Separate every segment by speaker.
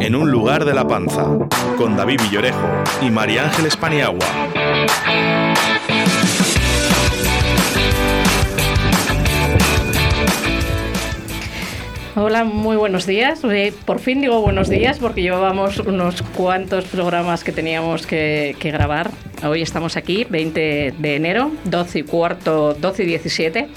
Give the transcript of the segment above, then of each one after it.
Speaker 1: En un lugar de la panza, con David Villorejo y María Ángeles Paniagua.
Speaker 2: Hola, muy buenos días. Eh, Por fin digo buenos días porque llevábamos unos cuantos programas que teníamos que, que grabar. Hoy estamos aquí, 20 de enero, 12 y cuarto, 12 y 17,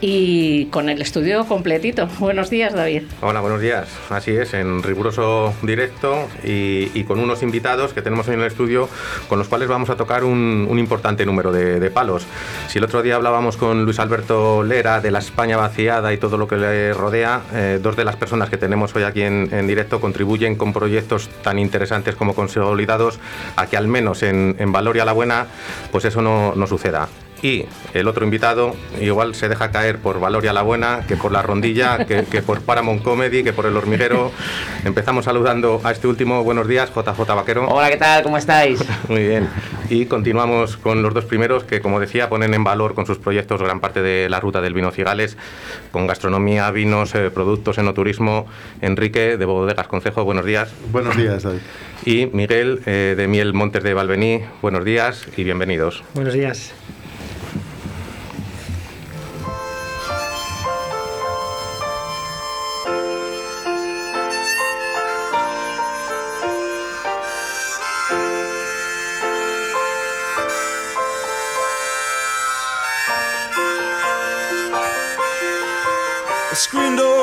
Speaker 2: y con el estudio completito. Buenos días, David.
Speaker 3: Hola, buenos días. Así es, en riguroso directo y, y con unos invitados que tenemos hoy en el estudio con los cuales vamos a tocar un, un importante número de, de palos. Si el otro día hablábamos con Luis Alberto Lera de la España vaciada y todo lo que le rodea, eh, dos de las personas que tenemos hoy aquí en, directo contribuyen con proyectos tan interesantes como consolidados a que al menos en, en Valoria la Buena, pues eso no, no suceda. Y el otro invitado igual se deja caer por Valoria la Buena, que por La Rondilla, que, que por Paramount Comedy, que por El Hormiguero. Empezamos saludando a este último. Buenos días, JJ Vaquero.
Speaker 4: Hola, ¿qué tal? ¿Cómo estáis?
Speaker 3: Muy bien. Y continuamos con los dos primeros que, como decía, ponen en valor con sus proyectos gran parte de la ruta del vino Cigales, con gastronomía, vinos, eh, productos, enoturismo. Enrique, de Bodegas Concejo, buenos días.
Speaker 5: Buenos días, David.
Speaker 3: Y Miguel, eh, de Miel Montes de Valvení, buenos días y bienvenidos.
Speaker 6: Buenos días.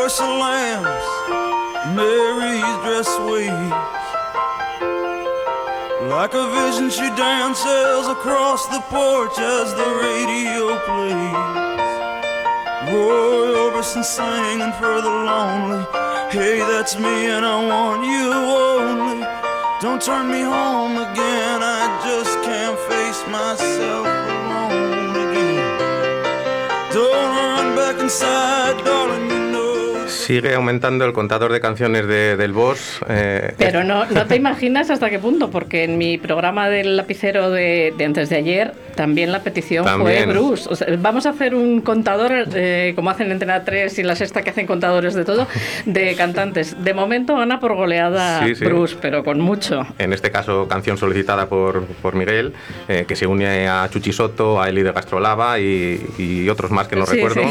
Speaker 7: Door slams, Mary's dress waves. Like a vision, she dances across the porch as the radio plays. Roy Orbison singing for the lonely. Hey, that's me, and I want you only. Don't turn me home again, I just can't face myself alone again. Don't run back inside.
Speaker 3: Sigue aumentando el contador de canciones de- del Boss. eh,
Speaker 2: Pero no, no te imaginas hasta qué punto, porque en mi programa del lapicero de, de antes de ayer también la petición
Speaker 3: También.
Speaker 2: fue Bruce. O sea, vamos a hacer un contador, eh, como hacen en Antena 3 y la sexta que hacen contadores de todo, de cantantes. De momento gana por goleada
Speaker 3: Sí, sí.
Speaker 2: Bruce, pero con mucho.
Speaker 3: en este caso canción solicitada por, por Miguel, eh, que se une a Chuchi Soto, a Eli de Gastrolava y, y otros más que no
Speaker 2: Sí,
Speaker 3: recuerdo.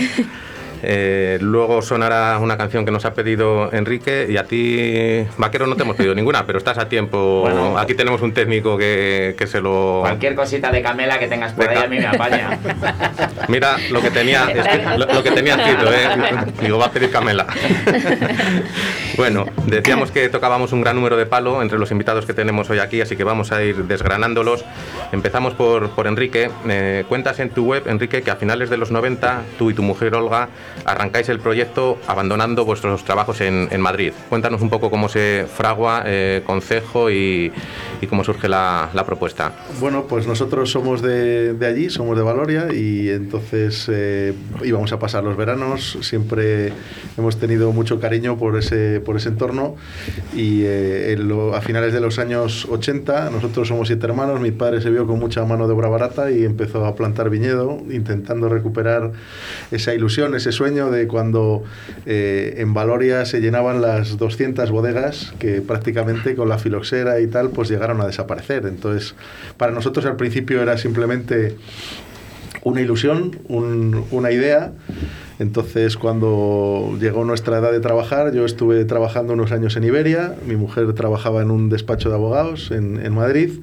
Speaker 3: Eh, luego sonará una canción que nos ha pedido Enrique y a ti, Vaquero, no te hemos pedido ninguna, pero estás a tiempo.
Speaker 4: Bueno.
Speaker 3: Aquí tenemos un técnico que, que se lo...
Speaker 4: Cualquier cosita de Camela que tengas por ahí a mí me apaña.
Speaker 3: Mira lo que tenía, lo, lo que tenía escrito, ¿eh? Digo, va a pedir Camela. bueno, decíamos que tocábamos un gran número de palo entre los invitados que tenemos hoy aquí, así que vamos a ir desgranándolos. Empezamos por, por Enrique. Eh, cuentas en tu web, Enrique, que a finales de los 90, tú y tu mujer Olga arrancáis el proyecto abandonando vuestros trabajos en, en Madrid. Cuéntanos un poco cómo se fragua eh, Concejo y, y cómo surge la, la propuesta.
Speaker 5: Bueno, pues nosotros somos de, de allí, somos de Valoria y entonces eh, íbamos a pasar los veranos. Siempre hemos tenido mucho cariño por ese, por ese entorno y eh, en lo- a finales de los años 80, nosotros somos siete hermanos, mi padre se vio con mucha mano de obra barata y empezó a plantar viñedo, intentando recuperar esa ilusión, ese sueño de cuando eh, en Valoria se llenaban las 200 bodegas que prácticamente con la filoxera y tal pues llegaron a desaparecer. Entonces, para nosotros al principio era simplemente una ilusión, un- una idea. Entonces, cuando llegó nuestra edad de trabajar, yo estuve trabajando unos años en Iberia, mi mujer trabajaba en un despacho de abogados en, en Madrid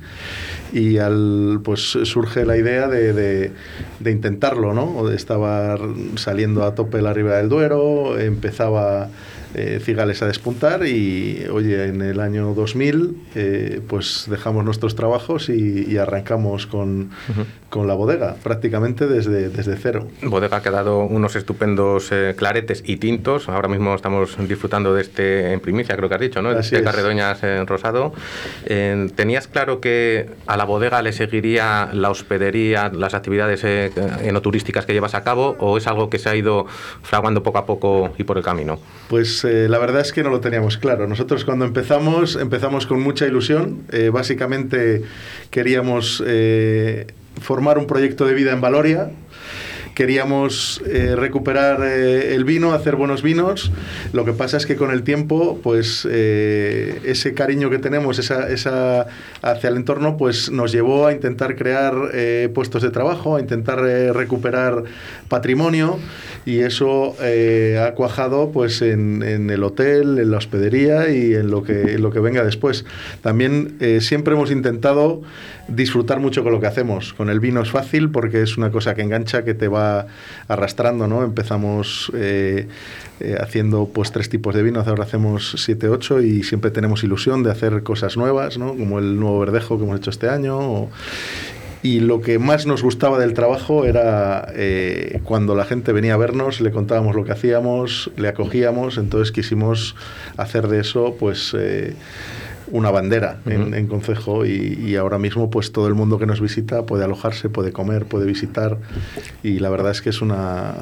Speaker 5: y al, pues surge la idea de, de- de intentarlo, ¿no? Estaba saliendo a tope la Ribera del Duero, empezaba eh, cigales a despuntar y, oye, en el año 2000 eh, pues dejamos nuestros trabajos y, y arrancamos con, con la bodega, prácticamente desde, desde cero.
Speaker 3: Bodega que ha dado unos estupendos eh, claretes y tintos. Ahora mismo estamos disfrutando de este en primicia, creo que has dicho, ¿no?
Speaker 5: Así
Speaker 3: de
Speaker 5: es.
Speaker 3: Carredoñas en rosado. Eh, ¿Tenías claro que a la bodega le seguiría la hospedería, las actividades enoturísticas que llevas a cabo o es algo que se ha ido fraguando poco a poco y por el camino?
Speaker 5: Pues eh, la verdad es que no lo teníamos claro. Nosotros cuando empezamos, empezamos con mucha ilusión. Eh, básicamente queríamos eh, formar un proyecto de vida en Valoria. Queríamos eh, recuperar eh, el vino, hacer buenos vinos. Lo que pasa es que con el tiempo, pues eh, ese cariño que tenemos esa, esa hacia el entorno, pues nos llevó a intentar crear eh, puestos de trabajo, a intentar eh, recuperar patrimonio y eso eh, ha cuajado pues en, en el hotel, en la hospedería y en lo que, en lo que venga después. También siempre hemos intentado disfrutar mucho con lo que hacemos. Con el vino es fácil porque es una cosa que engancha, que te va arrastrando, ¿no? Empezamos eh, eh, haciendo pues tres tipos de vinos, ahora hacemos siete, ocho y siempre tenemos ilusión de hacer cosas nuevas, ¿no? Como el nuevo verdejo que hemos hecho este año. y lo que más nos gustaba del trabajo era eh, cuando la gente venía a vernos, le contábamos lo que hacíamos, le acogíamos, entonces quisimos hacer de eso pues eh, una bandera en, en Concejo y, y ahora mismo pues todo el mundo que nos visita puede alojarse, puede comer, puede visitar y la verdad es que es una,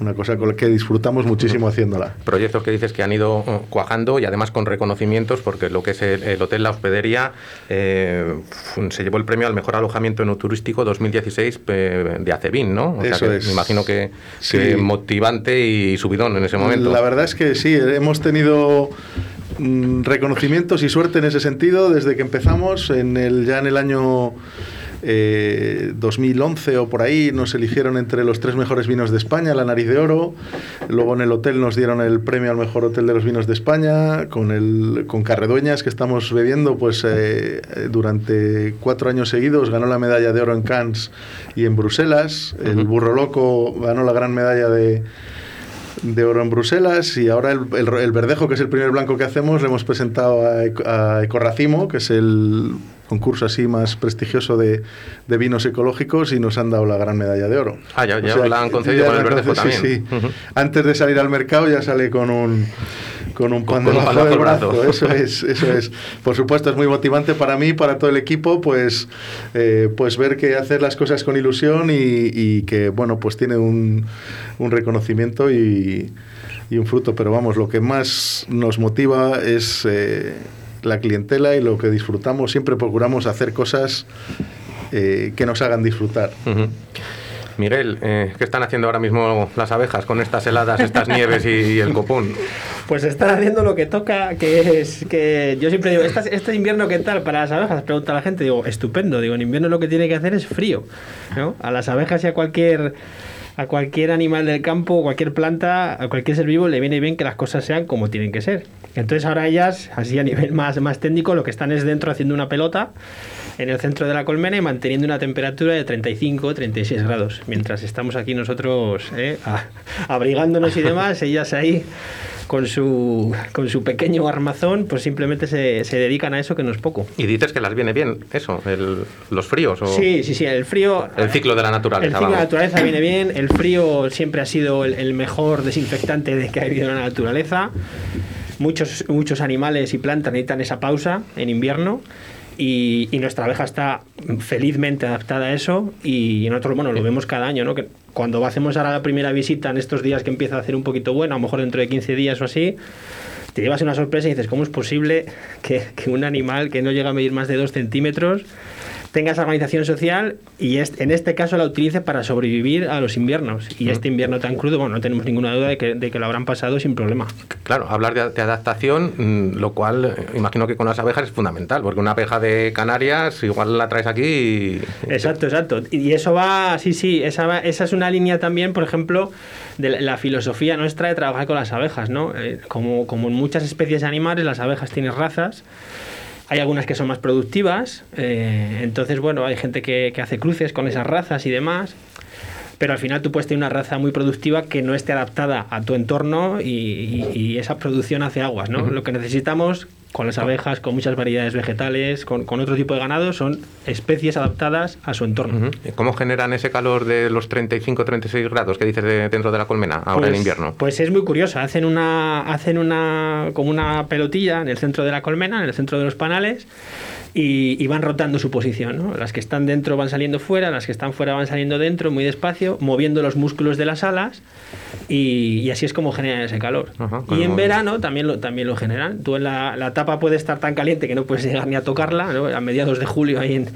Speaker 5: una cosa con la que disfrutamos muchísimo haciéndola.
Speaker 3: Proyectos que dices que han ido eh, cuajando y además con reconocimientos, porque lo que es el, el hotel La Hospedería eh, se llevó el premio al mejor alojamiento enoturístico 2016 eh, de Acebin, ¿no? O sea
Speaker 5: Eso
Speaker 3: que
Speaker 5: es.
Speaker 3: me imagino que,
Speaker 5: Sí.
Speaker 3: que motivante y subidón en ese momento.
Speaker 5: La verdad es que sí, hemos tenido reconocimientos y suerte en ese sentido desde que empezamos. En el, ya en el año eh, 2011 o por ahí nos eligieron entre los tres mejores vinos de España, la Nariz de Oro. Luego en el hotel nos dieron el premio al mejor hotel de los vinos de España. Con, el, con Carredueñas que estamos bebiendo pues eh, eh, durante cuatro años seguidos ganó la medalla de oro en Cannes y en Bruselas. El Burro Loco ganó la gran medalla de de oro en Bruselas y ahora el, el- el verdejo, que es el primer blanco que hacemos, le hemos presentado a, a Ecorracimo, que es el concurso así más prestigioso de, de vinos ecológicos y nos han dado la gran medalla de oro.
Speaker 3: Ah, ya-
Speaker 5: O
Speaker 3: ya
Speaker 5: sea,
Speaker 3: la han concedido con el verdejo
Speaker 5: sí,
Speaker 3: también.
Speaker 5: sí.
Speaker 3: Ujú.
Speaker 5: Antes de salir al mercado ya sale con un con un pan
Speaker 3: Con un bajo el brazo.
Speaker 5: brazo. Eso es, eso es. Por supuesto, es muy motivante para mí, para todo el equipo, pues, eh, pues ver que hacer las cosas con ilusión y, y que, bueno, pues tiene un, un reconocimiento y, y un fruto. Pero vamos, lo que más nos motiva es eh, la clientela y lo que disfrutamos. Siempre procuramos hacer cosas eh, que nos hagan disfrutar.
Speaker 3: Miguel, eh, ¿qué están haciendo ahora mismo las abejas con estas heladas, estas nieves y, y el copón?
Speaker 6: Pues están haciendo lo que toca, que es que yo siempre digo, "¿Estas- este invierno qué tal para las abejas? Pregunta la gente, digo, estupendo, digo, en invierno lo que tiene que hacer es frío, ¿no? A las abejas y a cualquier a cualquier animal del campo, cualquier planta, a cualquier ser vivo le viene bien que las cosas sean como tienen que ser. Entonces ahora ellas, así a nivel más, más técnico, lo que están es dentro haciendo una pelota en el centro de la colmena y manteniendo una temperatura de 35, 36 grados. Mientras estamos aquí nosotros eh, a- abrigándonos y demás, ellas ahí con su, con su pequeño armazón, pues simplemente se, se dedican a eso que no es poco.
Speaker 3: Y dices que las viene bien eso, el- los fríos o
Speaker 6: Sí, sí, sí, el frío...
Speaker 3: el ciclo de la
Speaker 6: El
Speaker 3: naturaleza.
Speaker 6: ciclo de la naturaleza viene bien, el frío siempre ha sido el, el mejor desinfectante de que ha habido en la naturaleza. Muchos, muchos animales y plantas necesitan esa pausa en invierno y, nuestra abeja está felizmente adaptada a eso y nosotros, bueno, lo vemos cada año, ¿no? Que cuando hacemos ahora la primera visita en estos días que empieza a hacer un poquito bueno, a lo mejor dentro de 15 días o así, te llevas una sorpresa y dices, ¿cómo es posible que, que un animal que no llega a medir más de 2 centímetros tenga esa organización social y est- en este caso la utilice para sobrevivir a los inviernos? Y este invierno tan crudo, bueno, no tenemos ninguna duda de que, de que lo habrán pasado sin problema.
Speaker 3: Claro, hablar de, de adaptación, mm, lo cual eh, imagino que con las abejas es fundamental, porque una abeja de Canarias igual la traes aquí y...
Speaker 6: Exacto, exacto. Y eso va, sí, sí, esa, va- esa es una línea también, por ejemplo, de la, la filosofía nuestra de trabajar con las abejas, ¿no? Eh, como, como en muchas especies animales, las abejas tienen razas. Hay algunas que son más productivas, eh, entonces, bueno, hay gente que, que hace cruces con esas razas y demás. pero al final tú puedes tener una raza muy productiva que no esté adaptada a tu entorno y, y- y esa producción hace aguas, ¿no? Lo que necesitamos con las abejas, con muchas variedades vegetales, con, con otro tipo de ganado, son especies adaptadas a su entorno.
Speaker 3: ¿Cómo generan ese calor de los 35-36 grados que dices de- dentro de la colmena ahora en
Speaker 6: Pues-
Speaker 3: invierno?
Speaker 6: Pues es muy curioso. Hacen una, hacen una, como una pelotilla en el centro de la colmena, en el centro de los panales, y, y van rotando su posición. ¿no? Las que están dentro van saliendo fuera, las que están fuera van saliendo dentro, muy despacio, moviendo los músculos de las alas, y, y así es como generan ese calor.
Speaker 3: Ajá,
Speaker 6: y en verano también lo, también lo generan. Tú en la, la tapa puede estar tan caliente que no puedes llegar ni a tocarla, ¿no? a mediados de julio ahí en,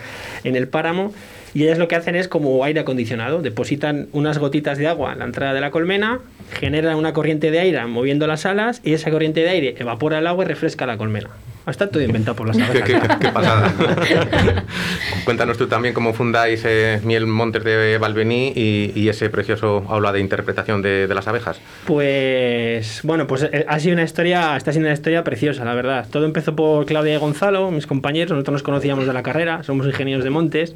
Speaker 6: en el páramo. Y ellas lo que hacen es como aire acondicionado, depositan unas gotitas de agua en la entrada de la colmena, generan una corriente de aire moviendo las alas y esa corriente de aire evapora el agua y refresca la colmena. Está todo inventado por las
Speaker 3: Qué,
Speaker 6: abejas.
Speaker 3: qué- qué pasada. Cuéntanos tú también cómo fundáis eh, Miel Montes de Valvení y, y ese precioso aula de interpretación de, de las abejas.
Speaker 6: Pues bueno, pues eh, ha sido una historia, está siendo una historia preciosa, la verdad. Todo empezó por Claudia y Gonzalo, mis compañeros, nosotros nos conocíamos de la carrera, somos ingenieros de montes.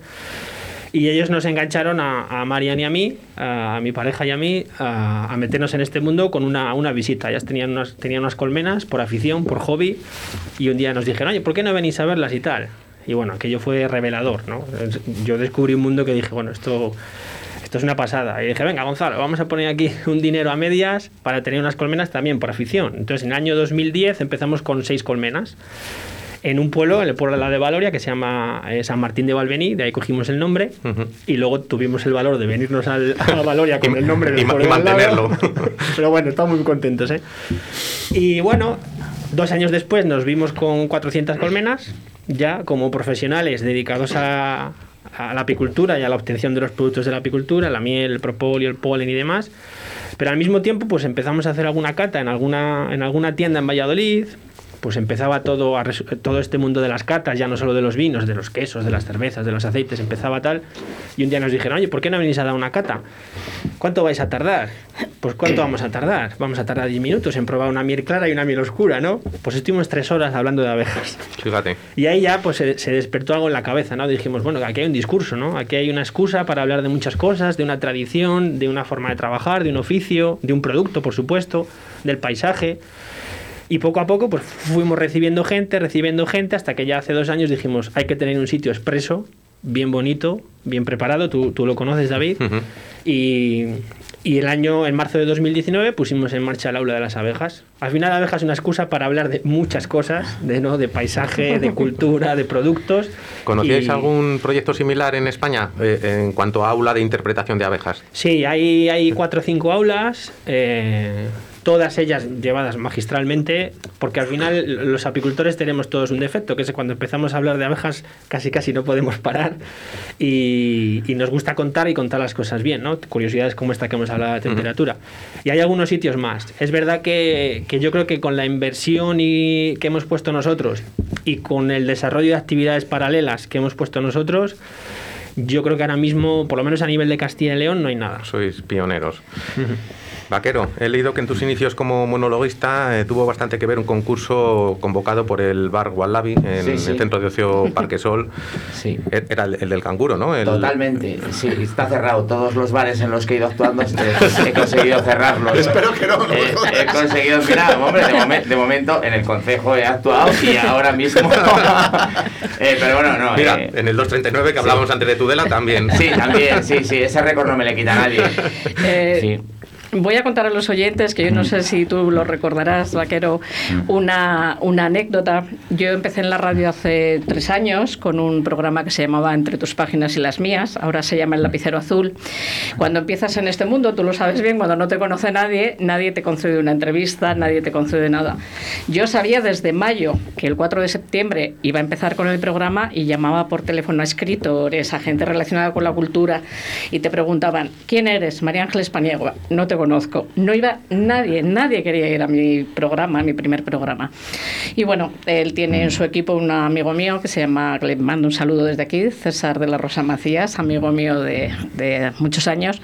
Speaker 6: Y ellos nos engancharon a, a Marian y a mí, a, mi pareja y a mí, a, a meternos en este mundo con una, una visita. Ellas tenían unas, tenían unas colmenas por afición, por hobby, y un día nos dijeron, oye, ¿por qué no venís a verlas y tal? Y bueno, aquello fue revelador, ¿no? Yo descubrí un mundo que dije, bueno, esto, esto es una pasada. Y dije, venga, Gonzalo, vamos a poner aquí un dinero a medias para tener unas colmenas también por afición. Entonces, en el año 2010 empezamos con seis colmenas en un pueblo, en el pueblo de la de Valoria, que se llama eh, San Martín de Valvení, de ahí cogimos el nombre,
Speaker 3: Ujú.
Speaker 6: y luego tuvimos el valor de venirnos al- a Valoria con el nombre del
Speaker 3: y
Speaker 6: pueblo
Speaker 3: y mantenerlo.
Speaker 6: Pero bueno, estamos muy contentos, ¿eh? Y bueno, dos años después nos vimos con 400 colmenas, ya como profesionales dedicados a, a la apicultura y a la obtención de los productos de la apicultura, la miel, el propóleo, el polen y demás. Pero al mismo tiempo, pues empezamos a hacer alguna cata en alguna, en alguna tienda en Valladolid. Pues empezaba todo, a todo este mundo de las catas, ya no solo de los vinos, de los quesos, de las cervezas, de los aceites, empezaba tal. Y un día nos dijeron, oye, ¿por qué no venís a dar una cata? ¿Cuánto vais a tardar? Pues ¿cuánto vamos a tardar? Vamos a tardar 10 minutos en probar una miel clara y una miel oscura, ¿no? Pues estuvimos tres horas hablando de abejas.
Speaker 3: Fíjate.
Speaker 6: Y ahí ya pues se, se despertó algo en la cabeza, ¿no? Dijimos, bueno, aquí hay un discurso, ¿no? Aquí hay una excusa para hablar de muchas cosas, de una tradición, de una forma de trabajar, de un oficio, de un producto, por supuesto, del paisaje. Y poco a poco pues fuimos recibiendo gente, recibiendo gente, hasta que ya hace dos años dijimos, hay que tener un sitio expreso, bien bonito, bien preparado, tú, tú lo conoces, David.
Speaker 3: Ujú.
Speaker 6: Y, y el año, en marzo de 2019, pusimos en marcha el aula de las abejas. Al final, la abeja es una excusa para hablar de muchas cosas, de, ¿no? de paisaje, de cultura, de productos.
Speaker 3: ¿Conocíais
Speaker 6: Y-
Speaker 3: algún proyecto similar en España eh, en cuanto a aula de interpretación de abejas?
Speaker 6: Sí, hay, hay cuatro o cinco aulas, eh, todas ellas llevadas magistralmente, porque al final los apicultores tenemos todos un defecto, que es que cuando empezamos a hablar de abejas casi casi no podemos parar y, y nos gusta contar y contar las cosas bien, ¿no? Curiosidades como esta que hemos hablado de temperatura. Y hay algunos sitios más. Es verdad que, que yo creo que con la inversión y, que hemos puesto nosotros y con el desarrollo de actividades paralelas que hemos puesto nosotros, yo creo que ahora mismo, por lo menos a nivel de Castilla y León, no hay nada.
Speaker 3: Sois pioneros. Vaquero, he leído que en tus inicios como monologuista eh, tuvo bastante que ver un concurso convocado por el bar Wallaby en
Speaker 4: Sí, sí.
Speaker 3: el centro de ocio Parque Sol.
Speaker 4: Sí.
Speaker 3: E- Era el, el del canguro, ¿no? El-
Speaker 4: Totalmente, sí, está cerrado. Todos los bares en los que he ido actuando eh, he conseguido cerrarlos.
Speaker 5: Espero que no,
Speaker 4: Eh, he conseguido, mira, hombre, de, momen- de momento en el concejo he actuado y ahora mismo. Eh, pero bueno, no.
Speaker 3: Mira,
Speaker 4: eh,
Speaker 3: en el 239 que hablábamos antes de Tudela también.
Speaker 4: Sí, también, sí, sí, ese récord no me le quita a nadie.
Speaker 2: Eh,
Speaker 4: Sí.
Speaker 2: Voy a contar a los oyentes, que yo no sé si tú lo recordarás, Vaquero, una, una anécdota. Yo empecé en la radio hace tres años con un programa que se llamaba Entre tus páginas y las mías, ahora se llama El Lapicero Azul. Cuando empiezas en este mundo, tú lo sabes bien, cuando no te conoce nadie, nadie te concede una entrevista, nadie te concede nada. Yo sabía desde mayo que el 4 de septiembre iba a empezar con el programa y llamaba por teléfono a escritores, a gente relacionada con la cultura y te preguntaban, ¿quién eres? María Ángeles Paniagua. No te conozco. No iba nadie, nadie quería ir a mi programa, a mi primer programa. Y bueno, él tiene en su equipo un amigo mío que se llama, le mando un saludo desde aquí, César de la Rosa Macías, amigo mío de, de muchos años.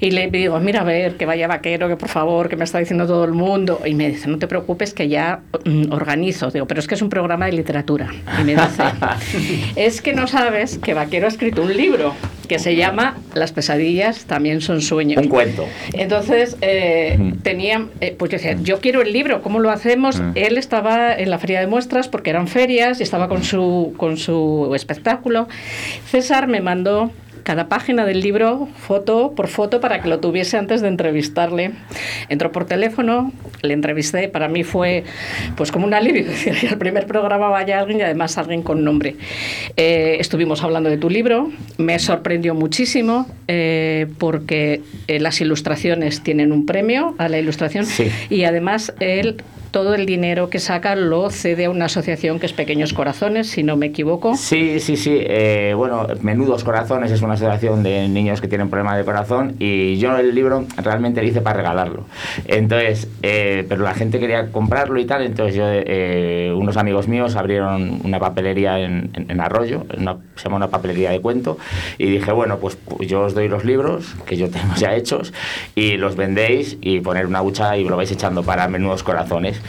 Speaker 2: Y le digo, mira, a ver, que vaya vaquero, que por favor, que me está diciendo todo el mundo. Y me dice, no te preocupes, que ya mm, organizo. Digo, pero es que es un programa de literatura. Y me dice, es que no sabes que Vaquero ha escrito un libro. que se llama Las pesadillas también son sueños.
Speaker 4: Un cuento.
Speaker 2: Entonces, eh, tenían, eh, pues yo decía, yo quiero el libro, ¿cómo lo hacemos? Él estaba en la feria de muestras porque eran ferias y estaba con su, con su espectáculo. César me mandó cada página del libro foto por foto para que lo tuviese antes de entrevistarle. Entró por teléfono, le entrevisté, para mí fue pues como un alivio decir que al primer programa vaya alguien y además alguien con nombre. Eh, estuvimos hablando de tu libro, me sorprendió muchísimo eh, porque eh, las ilustraciones tienen un premio a la ilustración
Speaker 4: Sí.
Speaker 2: y además él todo el dinero que saca lo cede a una asociación que es Pequeños Corazones, si no me equivoco.
Speaker 4: Sí, sí, sí. eh, bueno, Menudos Corazones es una asociación de niños que tienen problemas de corazón y yo el libro realmente lo hice para regalarlo. Entonces, eh, pero la gente quería comprarlo y tal, entonces yo, eh, unos amigos míos abrieron una papelería en, Arroyo, una- se llama una papelería de cuento, y dije, bueno, pues, pues yo os doy los libros que yo tengo ya hechos y los vendéis y poner una hucha y lo vais echando para Menudos Corazones.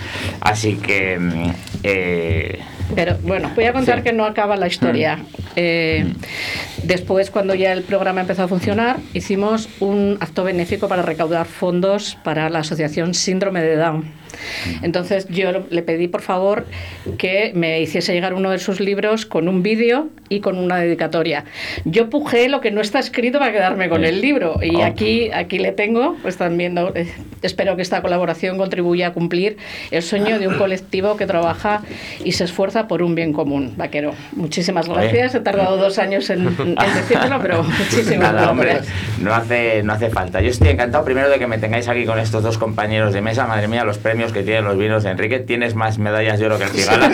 Speaker 4: Así que... mm, eh,
Speaker 2: Pero bueno, voy a contar
Speaker 4: Sí.
Speaker 2: que no acaba la historia. Eh, después, cuando ya el programa empezó a funcionar, hicimos un acto benéfico para recaudar fondos para la asociación Síndrome de Down. Entonces yo le pedí por favor que me hiciese llegar uno de sus libros con un vídeo y con una dedicatoria. Yo pujé lo que no está escrito para quedarme con el libro y aquí, aquí le tengo, pues están viendo, eh, espero que esta colaboración contribuya a cumplir el sueño de un colectivo que trabaja y se esfuerza por un bien común. Vaquero, muchísimas gracias. He tardado dos años en, en decírtelo, pero muchísimas
Speaker 4: Nada, hombre,
Speaker 2: gracias.
Speaker 4: no hace, no hace falta. Yo estoy encantado primero de que me tengáis aquí con estos dos compañeros de mesa. Madre mía, los premios que tienen los vinos de Enrique. Tienes más medallas de oro que el Cigala.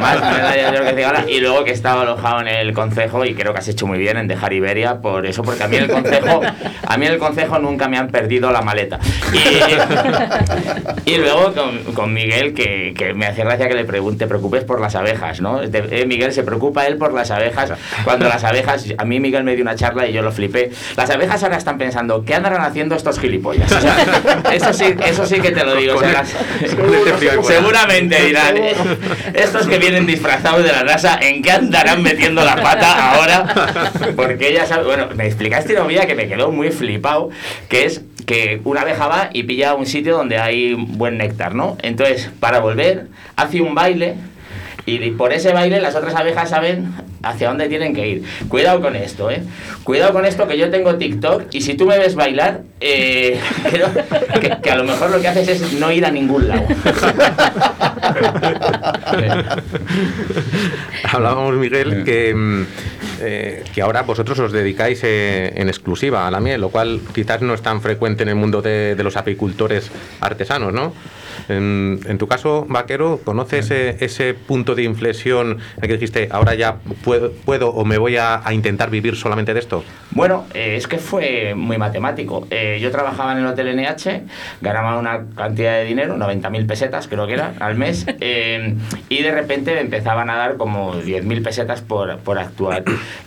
Speaker 4: más medallas de oro que el Cigala. Y luego que estaba alojado en el concejo y creo que has hecho muy bien en dejar Iberia por eso, porque a mí el concejo, a mí el concejo nunca me han perdido la maleta. Y, y luego con, con Miguel, que, que me hace gracia que le pregunte, preocupes por las abejas, ¿no? Eh, Miguel se preocupa él por las abejas. Cuando las abejas, a mí Miguel me dio una charla y yo lo flipé. Las abejas ahora están pensando, ¿qué andarán haciendo estos gilipollas? O sea, eso sí, eso sí que te lo digo. o sea,
Speaker 3: Con
Speaker 4: las- seguramente dirán, estos que vienen disfrazados de la NASA, ¿en qué andarán metiendo la pata ahora? Porque ella sabe, bueno, me explicaste una vida que me quedó muy flipado, que es que una abeja va y pilla un sitio donde hay buen néctar, ¿no? Entonces, para volver, hace un baile y por ese baile las otras abejas saben hacia dónde tienen que ir. Cuidado con esto, ¿eh? Cuidado con esto que yo tengo TikTok y si tú me ves bailar, eh, creo que, que a lo mejor lo que haces es no ir a ningún lado.
Speaker 3: Hablábamos, Miguel, que, mm, eh, que ahora vosotros os dedicáis eh, en exclusiva a la miel, lo cual quizás no es tan frecuente en el mundo de, de los apicultores artesanos, ¿no? En, en tu caso, Vaquero, ¿conoces eh, ese punto de inflexión en el que dijiste, ahora ya puedo, puedo o me voy a, a intentar vivir solamente de esto?
Speaker 4: Bueno, eh, es que fue muy matemático. Eh, yo trabajaba en el Hotel NH, ganaba una cantidad de dinero, 90.000 pesetas creo que era, al mes, eh, y de repente me empezaban a dar como 10.000 pesetas por, por actuar.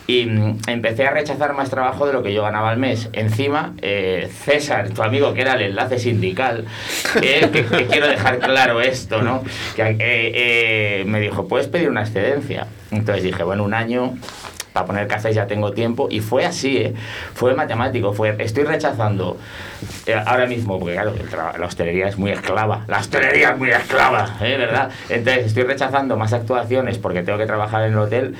Speaker 4: Y mm, empecé a rechazar más trabajo de lo que yo ganaba al mes. Encima, eh, César, tu amigo que era el enlace sindical, eh, que, que quiero dejar claro esto, ¿no? Que, eh, eh, me dijo, ¿puedes pedir una excedencia? Entonces dije, bueno, un año para poner cafés ya tengo tiempo y fue así, ¿eh? fue matemático, fue estoy rechazando eh, ahora mismo, porque claro, la hostelería es muy esclava, la hostelería es muy esclava, ¿eh? ¿verdad? Entonces estoy rechazando más actuaciones porque tengo que trabajar en el hotel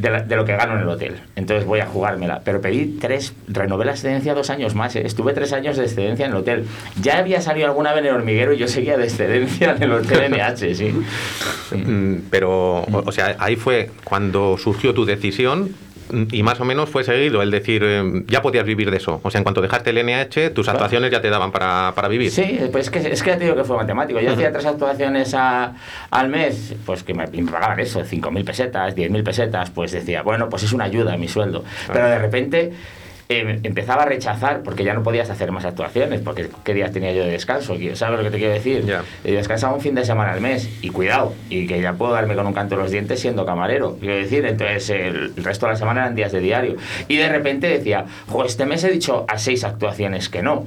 Speaker 4: de, la- de lo que gano en el hotel. Entonces voy a jugármela. Pero pedí tres, renové la excedencia dos años más. ¿eh? Estuve tres años de excedencia en el hotel. Ya había salido alguna vez en el hormiguero y yo seguía de excedencia en el hotel NH, sí.
Speaker 3: Mm, Pero, o, sea, ahí fue cuando surgió tu decisión y más o menos fue seguido el decir, eh, ya podías vivir de eso. O sea, en cuanto dejaste el NH, tus
Speaker 4: Claro.
Speaker 3: actuaciones ya te daban para, para vivir.
Speaker 4: Sí, pues es que, es que ya te digo que fue matemático. Yo hacía tres actuaciones a- al mes, pues que me, me pagaban eso, 5.000 pesetas, 10.000 pesetas, pues decía, bueno, pues es una ayuda a mi sueldo. Pero de repente eh, empezaba a rechazar porque ya no podías hacer más actuaciones, porque qué días tenía yo de descanso, ¿sabes lo que te quiero decir?
Speaker 3: Ya.
Speaker 4: Y descansaba un fin de semana al mes, y cuidado, y que ya puedo darme con un canto en los dientes siendo camarero, quiero decir, entonces el, el resto de la semana eran días de diario. Y de repente decía, jo, este mes he dicho a seis actuaciones que no.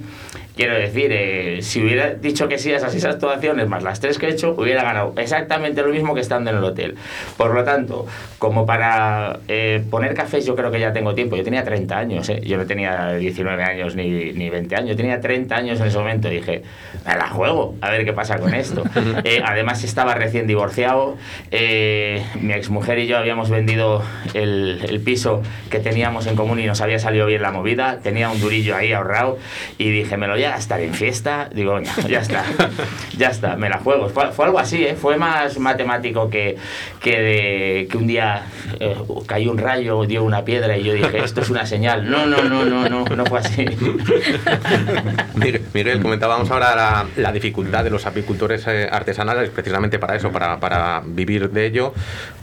Speaker 4: Quiero decir, eh, si hubiera dicho que sí a esas seis actuaciones, más las tres que he hecho, hubiera ganado exactamente lo mismo que estando en el hotel. Por lo tanto, como para eh, poner cafés, yo creo que ya tengo tiempo. Yo tenía 30 años, ¿eh? yo no tenía 19 años ni, ni 20 años, yo tenía 30 años en ese momento. Y dije, me la juego, a ver qué pasa con esto. Eh, además, estaba recién divorciado. eh, mi exmujer y yo habíamos vendido el, el piso que teníamos en común y nos había salido bien la movida. Tenía un durillo ahí ahorrado y dije, me lo voy a en fiesta. Digo, "Venga, ya está, ya está, me la juego. Fue, fue algo así, ¿eh? fue más matemático que, que, de, que un día eh, cayó un rayo, dio una piedra y yo dije, esto es una señal. No, no, no, no, no, no fue así.
Speaker 3: Miguel, Miguel, comentábamos ahora la, la dificultad de los apicultores eh, artesanales, precisamente para eso, para, para vivir de ello.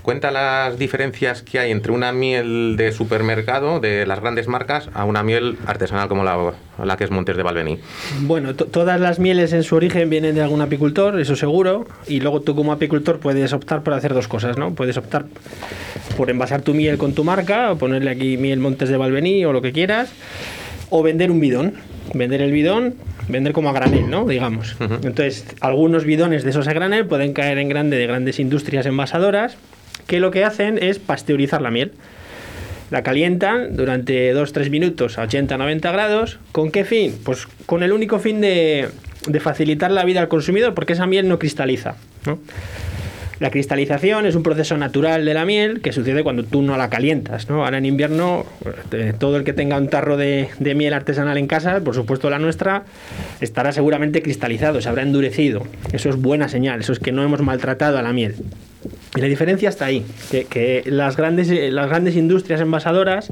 Speaker 3: Cuenta las diferencias que hay entre una miel de supermercado, de las grandes marcas, a una miel artesanal como la, la que es Montes de Valvení.
Speaker 6: Bueno, to- todas las mieles en su origen vienen de algún apicultor, eso seguro, y luego tú como apicultor puedes optar por hacer dos cosas, ¿no? Puedes optar por envasar tu miel con tu marca, o ponerle aquí miel Montes de Valvení o lo que quieras, o vender un bidón, vender el bidón, vender como a granel, ¿no? Digamos. Entonces, algunos bidones de esos a granel pueden caer en grande de grandes industrias envasadoras que lo que hacen es pasteurizar la miel. La calientan durante 2-3 minutos a 80-90 grados. ¿Con qué fin? Pues con el único fin de, de facilitar la vida al consumidor, porque esa miel no cristaliza. La cristalización es un proceso natural de la miel que sucede cuando tú no la calientas. ¿no? Ahora en invierno, eh, todo el que tenga un tarro de, de miel artesanal en casa, por supuesto la nuestra, estará seguramente cristalizado, se habrá endurecido. Eso es buena señal, eso es que no hemos maltratado a la miel. Y la diferencia está ahí, que, que las, grandes, eh, las grandes industrias envasadoras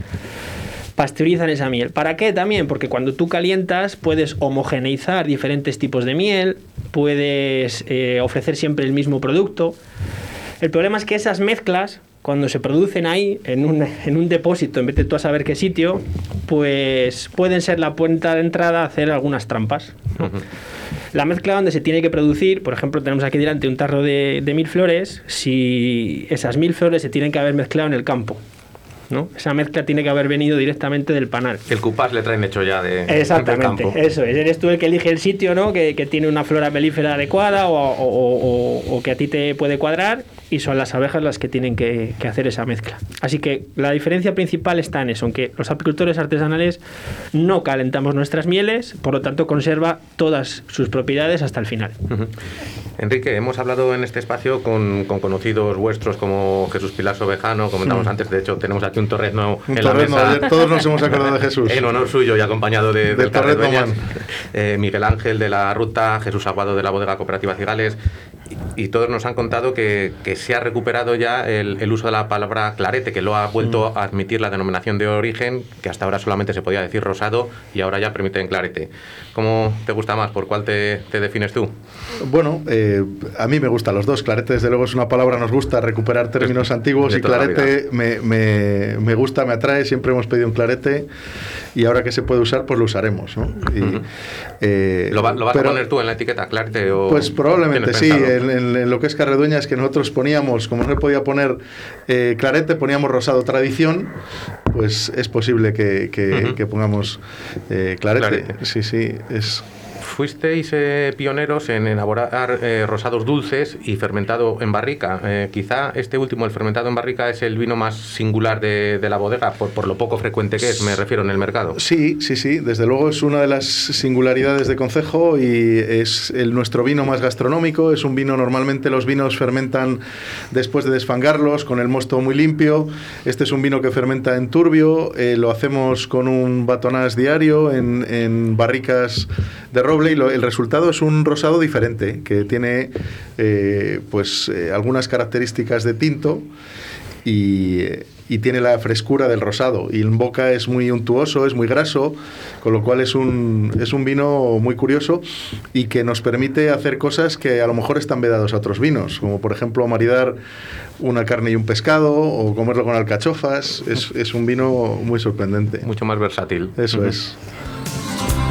Speaker 6: pasteurizan esa miel. ¿Para qué también? Porque cuando tú calientas puedes homogeneizar diferentes tipos de miel, puedes eh, ofrecer siempre el mismo producto. El problema es que esas mezclas, cuando se producen ahí, en un, en un depósito, en vez de tú a saber qué sitio, pues pueden ser la puerta de entrada a hacer algunas trampas. ¿no? La mezcla donde se tiene que producir, por ejemplo, tenemos aquí delante un tarro de, de mil flores, si esas mil flores se tienen que haber mezclado en el campo. ¿no? Esa mezcla tiene que haber venido directamente del panal.
Speaker 3: El cupás le traen hecho ya de, del
Speaker 6: Exactamente,
Speaker 3: campo.
Speaker 6: eso es. Eres tú el que elige el sitio, ¿no? Que, que tiene una flora melífera adecuada o- o- o- o que a ti te puede cuadrar y son las abejas las que tienen que, que hacer esa mezcla. Así que la diferencia principal está en eso, en que los apicultores artesanales no calentamos nuestras mieles, por lo tanto conserva todas sus propiedades hasta el final.
Speaker 3: Ujú. Enrique, hemos hablado en este espacio con, con conocidos vuestros como Jesús Pilar Sobejano, comentamos
Speaker 5: Mm.
Speaker 3: antes, de hecho tenemos aquí un torrezno
Speaker 5: Un
Speaker 3: en la mesa.
Speaker 5: todos nos hemos acordado de Jesús.
Speaker 3: En honor suyo y acompañado de,
Speaker 5: Del
Speaker 3: del
Speaker 5: torrezno
Speaker 3: eh, Miguel Ángel de la Ruta, Jesús Aguado de la Bodega Cooperativa Cigales, y, y todos nos han contado que, que se ha recuperado ya el, el uso de la palabra clarete, que lo ha vuelto
Speaker 5: Mm.
Speaker 3: a admitir la denominación de origen, que hasta ahora solamente se podía decir rosado y ahora ya permiten clarete. ¿Cómo te gusta más? ¿Por cuál te, te defines tú?
Speaker 5: Bueno, eh, a mí me gustan los dos. Clarete, desde luego, es una palabra, nos gusta recuperar términos antiguos
Speaker 3: de
Speaker 5: y clarete me, me- me gusta, me atrae. Siempre hemos pedido un clarete y ahora que se puede usar, pues lo usaremos. ¿no? Y, eh,
Speaker 3: ¿Lo, va- lo vas
Speaker 5: pero-
Speaker 3: a poner tú en la etiqueta, clarete? O
Speaker 5: Pues probablemente sí. En, en- en lo que es Carredueña es que nosotros poníamos, como no podía poner eh, clarete, poníamos rosado tradición, pues es posible que, que- que pongamos eh, clarete.
Speaker 3: Clarete.
Speaker 5: Sí, sí, es...
Speaker 3: Fuisteis eh, pioneros en elaborar eh, rosados dulces y fermentado en barrica. Eh, quizá este último, el fermentado en barrica, es el vino más singular de, de la bodega, por, por lo poco frecuente que es, me refiero, en el mercado.
Speaker 5: Sí, sí, sí, desde luego es una de las singularidades de Concejo y es el, nuestro vino más gastronómico. Es un vino, normalmente los vinos fermentan después de desfangarlos con el mosto muy limpio. Este es un vino que fermenta en turbio, eh, lo hacemos con un batonás diario en, en barricas de roble y lo- el resultado es un rosado diferente que tiene eh, pues eh, algunas características de tinto y, y tiene la frescura del rosado. Y en boca es muy untuoso, es muy graso, con lo cual es un, es un vino muy curioso y que nos permite hacer cosas que a lo mejor están vedados a otros vinos, como por ejemplo maridar una carne y un pescado o comerlo con alcachofas. Es, es un vino muy sorprendente.
Speaker 3: Mucho más versátil.
Speaker 5: Eso
Speaker 3: Ujú.
Speaker 5: es.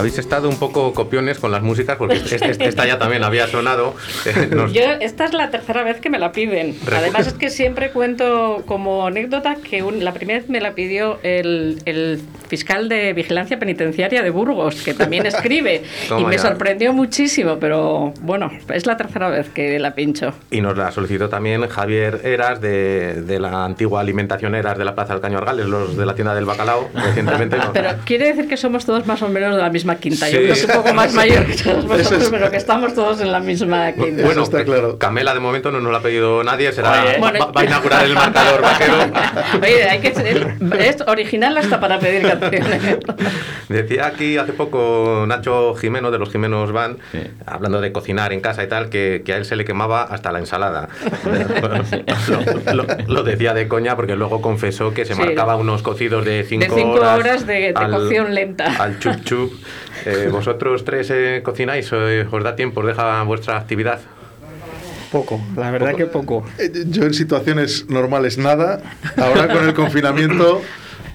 Speaker 3: Habéis estado un poco copiones con las músicas porque este- este- esta ya también había sonado. Eh, nos-
Speaker 2: Yo, esta es la tercera vez que me la piden. Además es que siempre cuento como anécdota que un- la primera vez me la pidió el, el fiscal de vigilancia penitenciaria de Burgos, que también escribe, y
Speaker 3: Toma
Speaker 2: me
Speaker 3: ya.
Speaker 2: sorprendió muchísimo, pero bueno, es la tercera vez que la pincho.
Speaker 3: Y nos la solicitó también Javier Eras de, de la antigua alimentación Eras de la Plaza del Caño Argales, los de la tienda del bacalao, recientemente.
Speaker 2: Pero quiere decir que somos todos más o menos de la misma quinta.
Speaker 3: Sí.
Speaker 2: Yo creo que un poco más mayor que todos vosotros,
Speaker 5: es-
Speaker 2: pero que estamos todos en la misma quinta.
Speaker 3: Bueno,
Speaker 5: está claro.
Speaker 3: Camela de momento no nos la ha pedido nadie, será,
Speaker 4: Oye.
Speaker 3: va,
Speaker 2: Bueno,
Speaker 3: va a inaugurar el marcador vaquero.
Speaker 2: Oye, hay que ser, es original hasta para pedir canciones.
Speaker 3: Decía aquí hace poco Nacho Jimeno de los Jimenos Van, hablando de cocinar en casa y tal, que, que a él se le quemaba hasta la ensalada. lo, lo- lo decía de coña porque luego confesó que se
Speaker 2: Sí.
Speaker 3: marcaba unos cocidos de 5
Speaker 2: De cinco
Speaker 3: horas,
Speaker 2: horas de- de cocción lenta.
Speaker 3: Al chup chup. Eh, ¿Vosotros tres eh, cocináis? Eh, ¿Os da tiempo? ¿Os deja vuestra actividad?
Speaker 6: Poco, la verdad que poco.
Speaker 5: Eh, Yo en situaciones normales nada. Ahora con el confinamiento,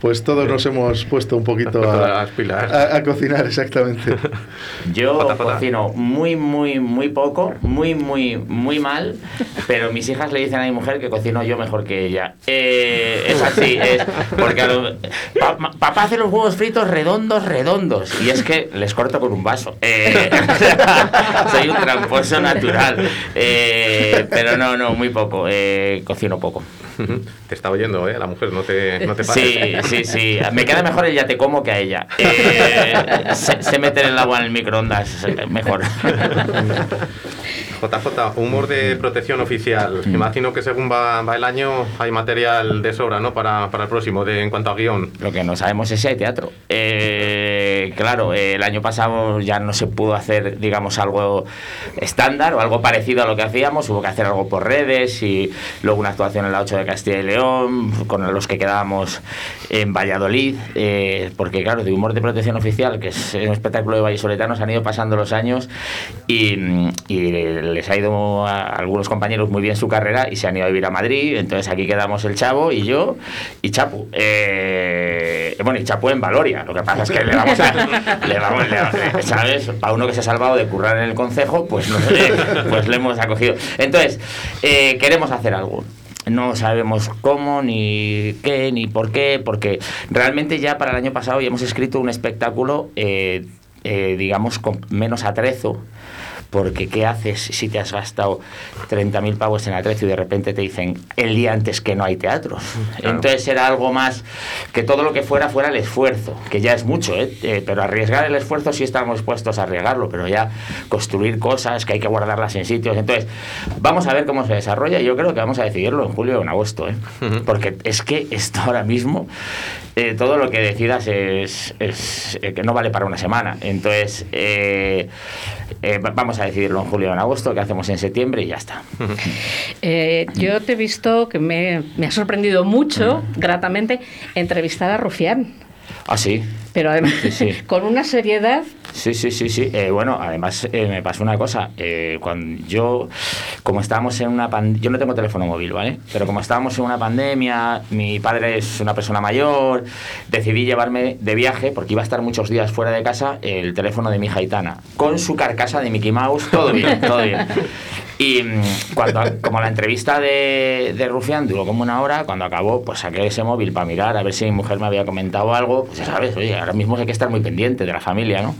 Speaker 5: pues todos nos hemos puesto un poquito a, a- a cocinar, exactamente.
Speaker 4: Yo cocino muy, muy, muy poco, muy, muy, muy mal, pero mis hijas le dicen a mi mujer que cocino yo mejor que ella. Eh, es así, es porque a lo- pa- ma- papá hace los huevos fritos redondos, redondos, y es que les corto con un vaso. Eh, soy un tramposo natural, Eh, pero no, no, muy poco, eh, cocino poco.
Speaker 3: Te está oyendo, ¿eh? La mujer, no te, no te.
Speaker 4: Sí, sí, sí. Me queda mejor el ya te como que a ella. Eh, sé, sé meter el agua en el microondas mejor.
Speaker 3: JJ, humor de protección oficial.
Speaker 4: Mm.
Speaker 3: Imagino que según va, va el año hay material de sobra, ¿no? Para, para el próximo, de, en cuanto a guion.
Speaker 4: Lo que no sabemos es si hay teatro. Eh, claro, eh, el año pasado ya no se pudo hacer, digamos, algo estándar o algo parecido a lo que hacíamos. Hubo que hacer algo por redes y luego una actuación en la 8 de Castilla y León, con los que quedábamos en Valladolid. eh, porque, claro, de humor de protección oficial, que es un espectáculo de vallisoletanos, han ido pasando los años y, y les ha ido a algunos compañeros muy bien su carrera y se han ido a vivir a Madrid. Entonces aquí quedamos el Chavo y yo y Chapu. Eh, bueno, y Chapu en Valoria. Lo que pasa es que le vamos a. Le vamos, le- ¿Sabes? Para uno que se ha salvado de currar en el concejo, pues, no sé, pues le hemos acogido. Entonces, eh, queremos hacer algo. No sabemos cómo, ni qué, ni por qué, porque realmente ya para el año pasado ya hemos escrito un espectáculo, eh, eh, digamos, con menos atrezo. Porque ¿qué haces si te has gastado 30.000 pavos en atrezo y de repente te dicen el día antes que no hay teatros?
Speaker 3: Claro.
Speaker 4: Entonces era algo más que todo lo que fuera fuera el esfuerzo, que ya es mucho, ¿eh? Eh, pero arriesgar el esfuerzo sí estamos dispuestos a arriesgarlo, pero ya construir cosas que hay que guardarlas en sitios. Entonces, vamos a ver cómo se desarrolla y yo creo que vamos a decidirlo en julio o en agosto, ¿eh? porque es que esto ahora mismo, eh, todo lo que decidas es, es, eh, que no vale para una semana. Entonces, eh, va- vamos a decidirlo en julio o en agosto, que hacemos en septiembre y ya está.
Speaker 2: Eh, yo te he visto que me, me ha sorprendido mucho, gratamente, entrevistar a Rufián.
Speaker 4: Ah, sí.
Speaker 2: Pero además,
Speaker 4: Sí, sí.
Speaker 2: con una seriedad.
Speaker 4: Sí, sí, sí, sí. Eh, bueno, además eh, me pasó una cosa. Eh, cuando yo, como estábamos en una pandemia, yo no tengo teléfono móvil, ¿vale? Pero como estábamos en una pandemia, mi padre es una persona mayor, decidí llevarme de viaje, porque iba a estar muchos días fuera de casa, el teléfono de mi hija Aitana, con su carcasa de Mickey Mouse, todo bien, todo bien. Y mm, cuando, como la entrevista de, de Rufián duró como una hora, cuando acabó, pues saqué ese móvil para mirar a ver si mi mujer me había comentado algo. Pues ya sabes, oye, ahora mismo hay que estar muy pendiente de la familia, ¿no?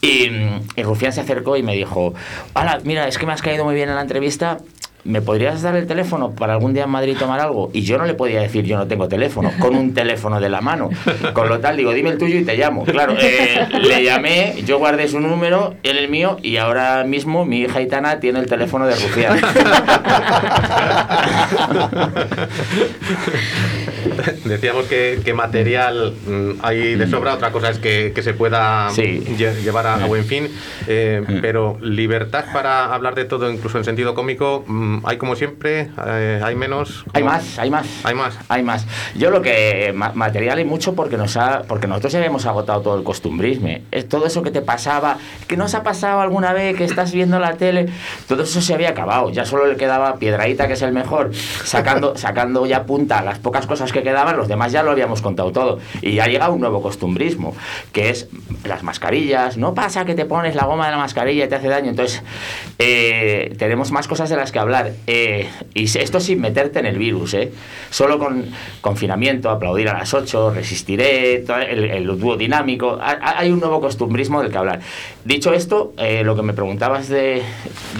Speaker 4: Y, mm, y Rufián se acercó y me dijo, hola, mira, es que me has caído muy bien en la entrevista. ¿Me podrías dar el teléfono para algún día en Madrid tomar algo? Y yo no le podía decir, yo no tengo teléfono, con un teléfono de la mano. Con lo tal, digo, dime el tuyo y te llamo. Claro, eh, le llamé, yo guardé su número, él el mío, y ahora mismo mi hija Itana tiene el teléfono de Rufián.
Speaker 3: Decíamos que, que material mm, hay de sobra, otra cosa es que, que se pueda
Speaker 4: Sí.
Speaker 3: lle- llevar a, a buen fin, eh, pero libertad para hablar de todo, incluso en sentido cómico, mm, hay como siempre, eh, hay menos.
Speaker 4: Hay más, hay más.
Speaker 3: Hay más.
Speaker 4: Hay más. Yo lo que ma- material hay mucho porque nos ha, porque nosotros ya hemos agotado todo el costumbrisme. Es todo eso que te pasaba, que nos ha pasado alguna vez que estás viendo la tele, todo eso se había acabado. Ya solo le quedaba Piedradita, que es el mejor, sacando, sacando ya punta las pocas cosas que quedaban, los demás ya lo habíamos contado todo. Y ya llega un nuevo costumbrismo, que es las mascarillas. No pasa que te pones la goma de la mascarilla y te hace daño. Entonces, eh, tenemos más cosas de las que hablar. Eh, y esto sin meterte en el virus, ¿eh? Solo con confinamiento, aplaudir a las 8, resistiré, el, el dúo dinámico. Ha- ha- Hay un nuevo costumbrismo del que hablar. Dicho esto, eh, lo que me preguntabas de.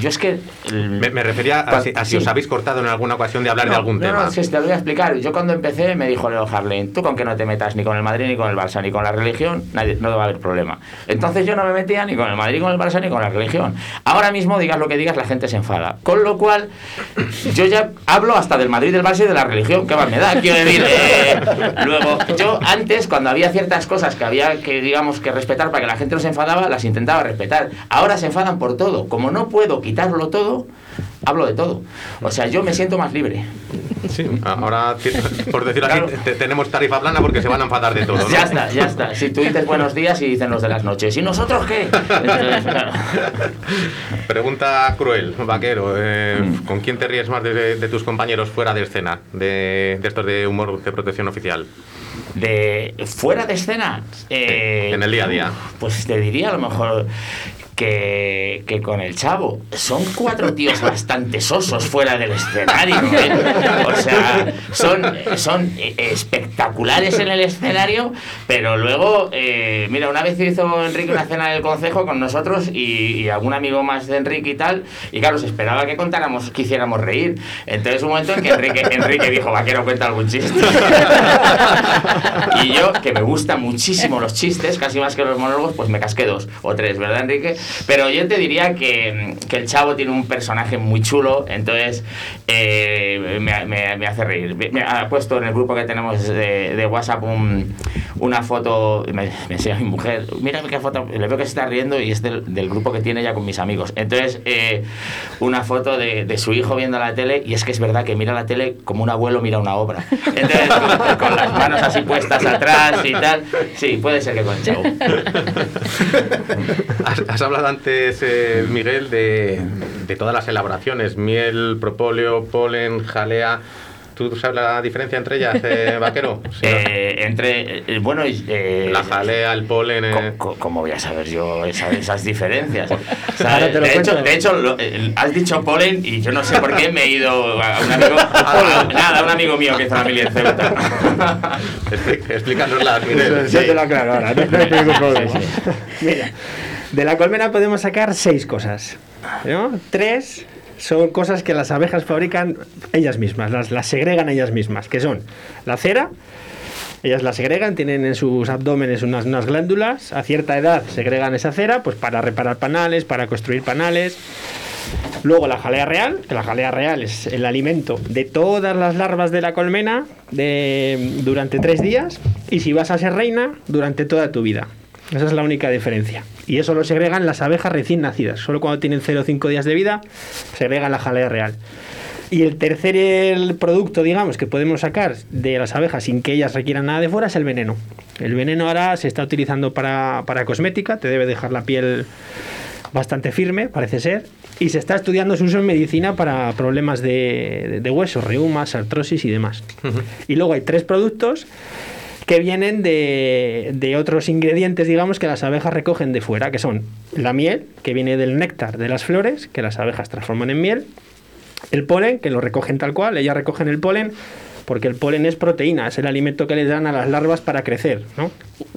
Speaker 4: Yo es que. el-
Speaker 3: Me, me refería a, si, a si
Speaker 4: Sí.
Speaker 3: os habéis cortado en alguna ocasión de hablar de
Speaker 4: No,
Speaker 3: algún
Speaker 4: no,
Speaker 3: tema.
Speaker 4: No, si te lo voy a explicar. Yo cuando empecé me dijo Leo Harlem, tú con que no te metas ni con el Madrid, ni con el Barça, ni con la religión, no va a haber problema. Entonces yo no me metía ni con el Madrid, ni con el Barça, ni con la religión. Ahora mismo, digas lo que digas, la gente se enfada. Con lo cual, yo ya hablo hasta del Madrid, del Barça y de la religión. ¿Qué más me da? Quiero decir, eh, luego, yo antes, cuando había ciertas cosas que había que, digamos, que respetar para que la gente no se enfadaba, las intentaba respetar. Ahora se enfadan por todo. Como no puedo quitarlo todo, hablo de todo. O sea, yo me siento más libre.
Speaker 3: Sí, ahora, por decirlo
Speaker 4: Claro.
Speaker 3: así, te- tenemos tarifa plana porque se van a enfadar de todo. ¿no?
Speaker 4: Ya está, ya está. Si tú dices buenos días y dicen los de las noches. ¿Y nosotros qué? Entonces, claro.
Speaker 3: Pregunta cruel, vaquero. eh,
Speaker 4: Mm.
Speaker 3: ¿Con quién te ríes más de, de tus compañeros fuera de escena? De, de estos de humor de protección oficial.
Speaker 4: De fuera de escena. eh,
Speaker 3: en el día a día.
Speaker 4: Pues te diría a lo mejor que, que con el chavo. Son cuatro tíos bastante sosos fuera del escenario. ¿eh? O sea, son, son espectaculares en el escenario, pero luego, eh, mira, una vez hizo Enrique una cena del consejo con nosotros y, y algún amigo más de Enrique y tal, y claro, se esperaba que contáramos, que hiciéramos reír. Entonces, un momento en que Enrique, Enrique dijo, vaquero, cuenta algún chiste. y yo, que me gustan muchísimo los chistes, casi más que los monólogos, pues me casqué dos o tres, ¿verdad, Enrique? Pero yo te diría que, que el chavo tiene un personaje muy chulo, entonces eh, me, me- me hace reír. Me ha puesto en el grupo que tenemos de, de WhatsApp un- una foto, me, enseña mi mujer, mira qué foto, le veo que se está riendo y es del, del grupo que tiene ya con mis amigos. Entonces, eh, una foto de, de su hijo viendo la tele y es que es verdad que mira la tele como un abuelo mira una obra. Entonces, con, con las manos así puestas atrás y tal. Sí, puede ser que con el chavo.
Speaker 3: Has, has hablado antes, eh, Miguel, de, de todas las elaboraciones: miel, propóleo, polen, jalea. ¿Tú sabes la diferencia entre ellas, eh, vaquero? Sí,
Speaker 4: Eh, entre, eh, bueno, eh,
Speaker 3: La jalea, el polen. eh,
Speaker 4: co- ¿Cómo voy a saber yo esa- esas diferencias?
Speaker 6: Te lo
Speaker 4: De hecho,
Speaker 6: cuento.
Speaker 4: de hecho lo- eh, has dicho polen y yo no sé por qué me he ido a un amigo, a- nada, a un amigo mío que hizo la mili en Ceuta.
Speaker 3: Explícanoslas, Miguel.
Speaker 6: Yo te lo aclaro ahora, no, no hay ningún problema. Mira, de la colmena podemos sacar seis cosas. ¿no? Tres son cosas que las abejas fabrican ellas mismas, las, las segregan ellas mismas, que son la cera, ellas la segregan, tienen en sus abdómenes unas, unas glándulas, a cierta edad segregan esa cera pues para reparar panales, para construir panales. Luego la jalea real, que la jalea real es el alimento de todas las larvas de la colmena durante tres días y si vas a ser reina, durante toda tu vida. Esa es la única diferencia. Y eso lo segregan las abejas recién nacidas. Solo cuando tienen 0 o 5 días de vida, segregan la jalea real. Y el tercer el producto, digamos, que podemos sacar de las abejas sin que ellas requieran nada de fuera es el veneno. El veneno ahora se está utilizando para, para cosmética, te debe dejar la piel bastante firme, parece ser, y se está estudiando su uso en medicina para problemas de, de huesos, reumas, artrosis y demás. Y luego hay tres productos que vienen de, de otros ingredientes, digamos, que las abejas recogen de fuera, que son la miel, que viene del néctar de las flores, que las abejas transforman en miel, el polen, que lo recogen tal cual, ellas recogen el polen, porque el polen es proteína, es el alimento que les dan a las larvas para crecer, ¿no?